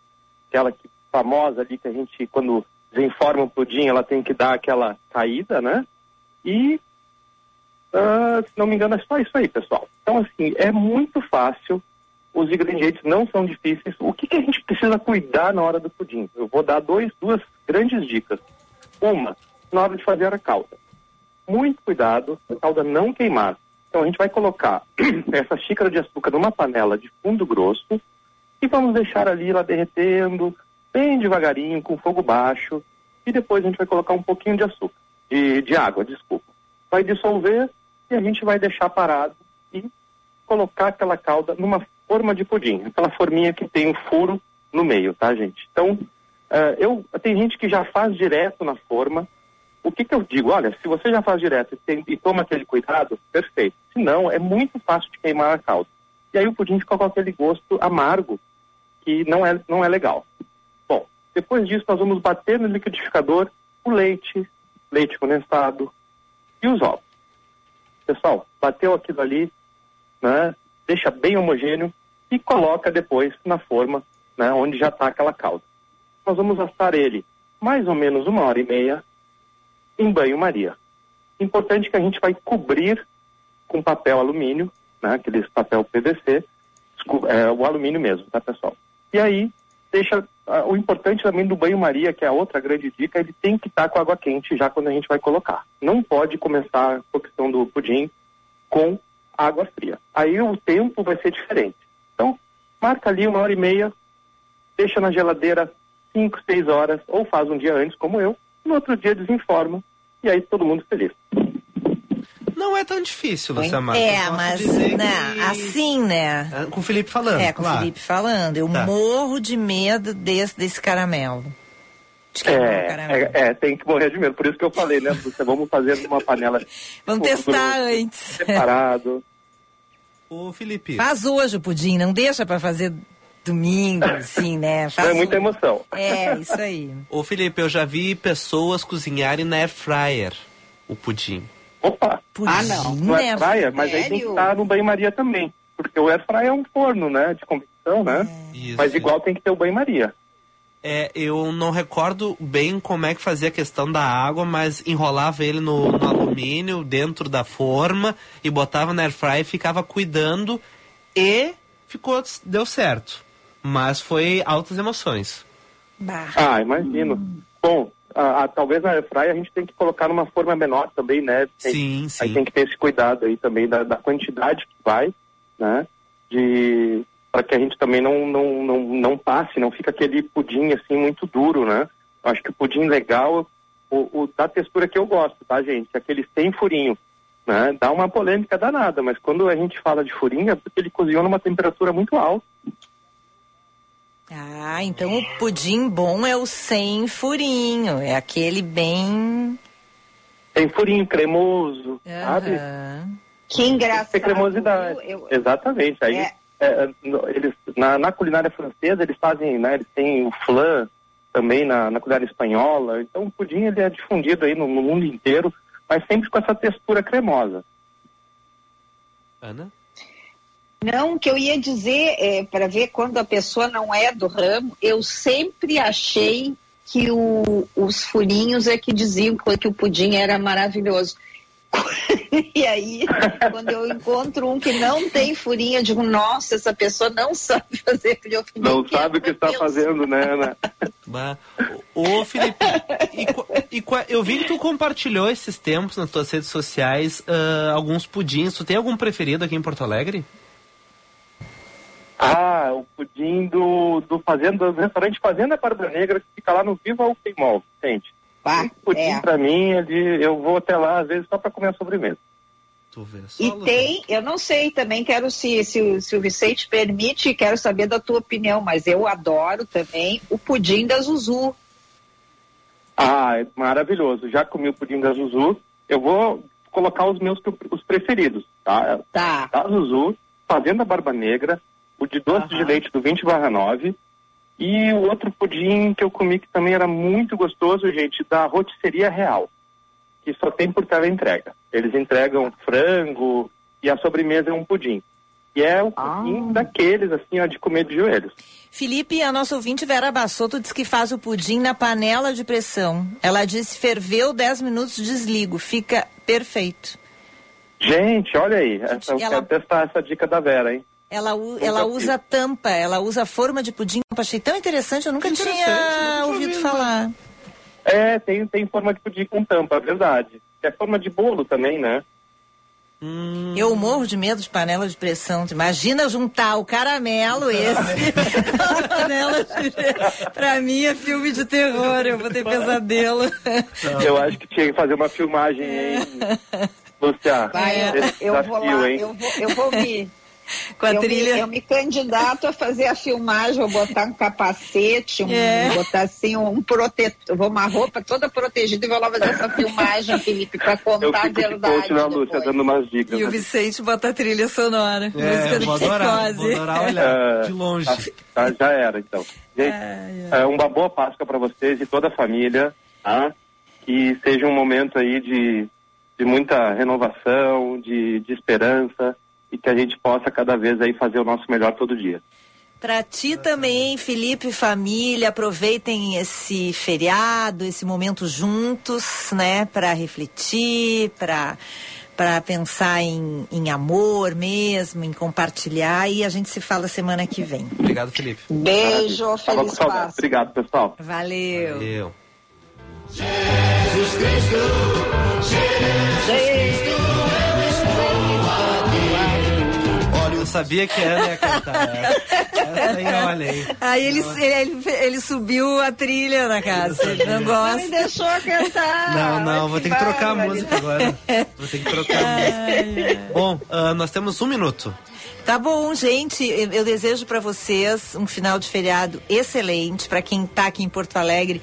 aquela que, famosa ali que a gente, quando desenforma o pudim, ela tem que dar aquela caída, né? E, ah, se não me engano, é só isso aí, pessoal. Então, assim, é muito fácil, os ingredientes não são difíceis. O que, que a gente precisa cuidar na hora do pudim? Eu vou dar dois, duas grandes dicas. Uma, na hora de fazer a calda. Muito cuidado, a calda não queimar. Então a gente vai colocar [clears throat] essa xícara de açúcar numa panela de fundo grosso e vamos deixar ali ela derretendo bem devagarinho, com fogo baixo. E depois a gente vai colocar um pouquinho de açúcar, de, de água, desculpa. Vai dissolver e a gente vai deixar parado e colocar aquela calda numa forma de pudim, aquela forminha que tem um furo no meio, tá, gente? Então, eh, eu tem gente que já faz direto na forma. O que, que eu digo? Olha, se você já faz direto e, tem- e toma aquele cuidado, perfeito. Se não, é muito fácil de queimar a calda. E aí o pudim fica com aquele gosto amargo que não é, não é legal. Bom, depois disso nós vamos bater no liquidificador o leite, leite condensado e os ovos. Pessoal, bateu aquilo ali, né? Deixa bem homogêneo e coloca depois na forma, né? Onde já está aquela calda. Nós vamos assar ele mais ou menos uma hora e meia em banho-maria. Importante que a gente vai cobrir com papel alumínio, né? Aqueles papel PVC, é, o alumínio mesmo, tá pessoal? E aí deixa ah, o importante também do banho-maria, que é a outra grande dica, ele tem que estar com água quente já quando a gente vai colocar. Não pode começar a cocção do pudim com água fria. Aí o tempo vai ser diferente. Então, marca ali uma hora e meia, deixa na geladeira cinco, seis horas, ou faz um dia antes, como eu, no outro dia desinforma, e aí todo mundo feliz. Não é tão difícil, Luciana É, mas né, assim, né? Ah, Com o Felipe falando. É, com o claro. Felipe falando. Eu Tá. morro de medo desse, desse caramelo. De o É, caramelo. é, é, tem que morrer de medo. Por isso que eu falei, né, Lúcia? Vamos fazer numa panela [laughs] Vamos testar grosso, [laughs] antes. separado. Ô, Felipe. Faz hoje o pudim, não deixa pra fazer domingo, assim, né? Faz É muita emoção. É, isso aí. Ô, Felipe, eu já vi pessoas cozinharem na air fryer o pudim. Opa! Pudim, ah, não. No né, air fryer, mas aí tem que estar no banho-maria também. Porque o air fryer é um forno, né, de convecção, né? Isso, mas igual tem que ter o banho-maria. É, eu não recordo bem como é que fazia a questão da água, mas enrolava ele no, no alumínio dentro da forma e botava na air fryer e ficava cuidando e ficou deu certo. Mas foi altas emoções. Ah, imagino. Bom, a, a- talvez na air fryer a gente tem que colocar numa forma menor também, né? Tem- Sim, sim. Aí tem que ter esse cuidado aí também da, da quantidade que vai, né? De para que a gente também não, não, não, não passe, não fica aquele pudim assim muito duro, né? Eu acho que o pudim legal, o, o da textura que eu gosto, tá, gente? Aquele sem furinho, né? Dá uma polêmica danada, mas quando a gente fala de furinho é porque ele cozinhou numa temperatura muito alta. Ah, então o pudim bom é o sem furinho. É aquele bem. Tem furinho cremoso, sabe? Aham. Que engraçado. Tem cremosidade. viu? Eu- Exatamente. Aí, É. é, no- eles, na, na culinária francesa, eles fazem, né? Eles têm o flan também na, na culinária espanhola. Então, o pudim ele é difundido aí no, no mundo inteiro, mas sempre com essa textura cremosa. Ana? Não, o que eu ia dizer é para ver quando a pessoa não é do ramo, eu sempre achei que o- os furinhos é que diziam que o pudim era maravilhoso. [laughs] E aí, quando eu encontro um que não tem furinho, eu digo, nossa, essa pessoa não sabe fazer falei, Não "Meu sabe o que está Deus." fazendo, né, Ana? Bah. Ô, Felipe, e, e eu vi que tu compartilhou esses tempos nas tuas redes sociais ah, alguns pudins. Tu tem algum preferido aqui em Porto Alegre? Ah, o pudim do, do, fazenda, do restaurante Fazenda Barba Negra, que fica lá no Viva Open Mall, gente. Pá, Esse pudim, é. pra mim, ele, eu vou até lá, às vezes, só para comer a sobremesa. Tu vê só, E tem, eu não sei, também quero se, se, o- se o Vicente permite, quero saber da tua opinião, mas eu adoro também o pudim da Zuzu. Ah, é maravilhoso. Já comi o pudim da Zuzu. Eu vou colocar os meus os preferidos, tá? Tá. Da Zuzu, Fazenda Barba Negra, o de doce de leite do 20 barra 9 e o outro pudim que eu comi que também era muito gostoso, gente, da Rotisseria Real, que só tem por tela entrega. Eles entregam frango e a sobremesa é um pudim. E é o pudim daqueles, assim, ó, de comer de joelhos. Felipe, a nossa ouvinte Vera Bassotto diz que faz o pudim na panela de pressão. Ela disse: ferveu 10 minutos, desligo. Fica perfeito. Gente, olha aí, essa, eu ela- quero testar essa dica da Vera, hein? Ela, ela usa tampa, ela usa forma de pudim. Eu achei tão interessante, eu nunca Que tinha interessante, nunca ouvido ouvi, falar. É, tem, tem forma de pudim com tampa, é verdade. É forma de bolo também, né? Eu morro de medo de panela de pressão. Imagina juntar o caramelo esse com [laughs] a panela de... Pra mim é filme de terror, eu vou ter pesadelo. Eu acho que tinha que fazer uma filmagem, hein? Lúcia, Vai, esse eu vou desafio, lá, hein? eu vou, eu vou me. [laughs] Com a eu trilha. Me, eu me candidato a fazer a filmagem, vou botar um capacete, um, É. botar assim um protetor, vou uma roupa toda protegida e vou lá fazer essa filmagem, Felipe, pra Eu contar a fico de verdade. coach na Lúcia, dando umas dicas. E o né? Vicente bota a trilha sonora. música É, do vou adorar, Psicose. vou adorar olhar de longe. Tá, já era, então. Gente, é uma boa Páscoa para vocês e toda a família, tá? Que seja um momento aí de, de muita renovação, de, de esperança e que a gente possa cada vez aí fazer o nosso melhor todo dia. Pra ti também, Felipe e família, aproveitem esse feriado, esse momento juntos, né, Pra refletir, pra para pensar em, em amor mesmo, em compartilhar e a gente se fala semana que vem. Obrigado, Felipe. Beijo, feliz. Páscoa. Obrigado, pessoal. Valeu. Eu. Jesus Cristo, Eu sabia que ela ia cantar essa. Essa aí, olha aí. Aí ele, ele, ele subiu a trilha na casa, ele não Não gosta. me deixou cantar. Não, não, vou ter que trocar a música agora. Vou ter que trocar a música. Bom, ah, nós temos um minuto. Tá bom, gente. Eu, eu desejo para vocês um final de feriado excelente. Para quem tá aqui em Porto Alegre,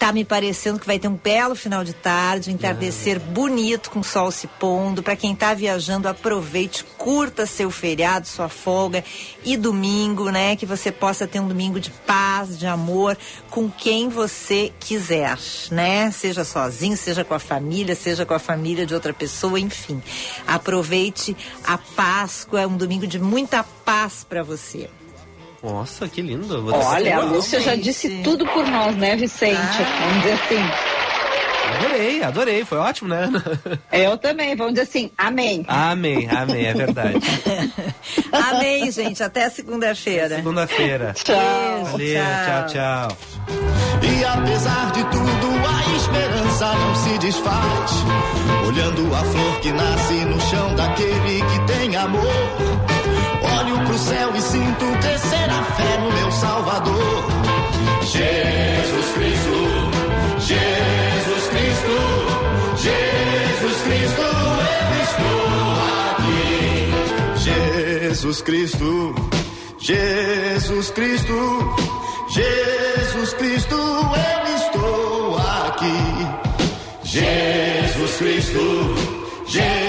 tá me parecendo que vai ter um belo final de tarde, um entardecer bonito com o sol se pondo. Para quem tá viajando, aproveite, curta seu feriado, sua folga e domingo, né? Que você possa ter um domingo de paz, de amor com quem você quiser, né? Seja sozinho, seja com a família, seja com a família de outra pessoa, enfim. Aproveite a Páscoa, é um domingo de muita paz para você. Nossa, que lindo. Vou Olha, a. Lúcia já disse tudo por nós, né, Vicente? Ah. Vamos dizer assim. Adorei, adorei. Foi ótimo, né? [laughs] Eu também, vamos dizer assim, amém. Amém, amém, é verdade. [laughs] Amém, gente. Até segunda-feira. Segunda-feira. [laughs] Tchau. Valeu, tchau, tchau. E apesar de tudo, a esperança não se desfaz. Olhando a flor que nasce no chão daquele que tem amor. Céu e sinto crescer a fé no meu Salvador. Jesus Cristo, Jesus Cristo, Jesus Cristo, eu estou aqui. Jesus Cristo, Jesus Cristo, Jesus Cristo, eu estou aqui. Jesus Cristo, Jesus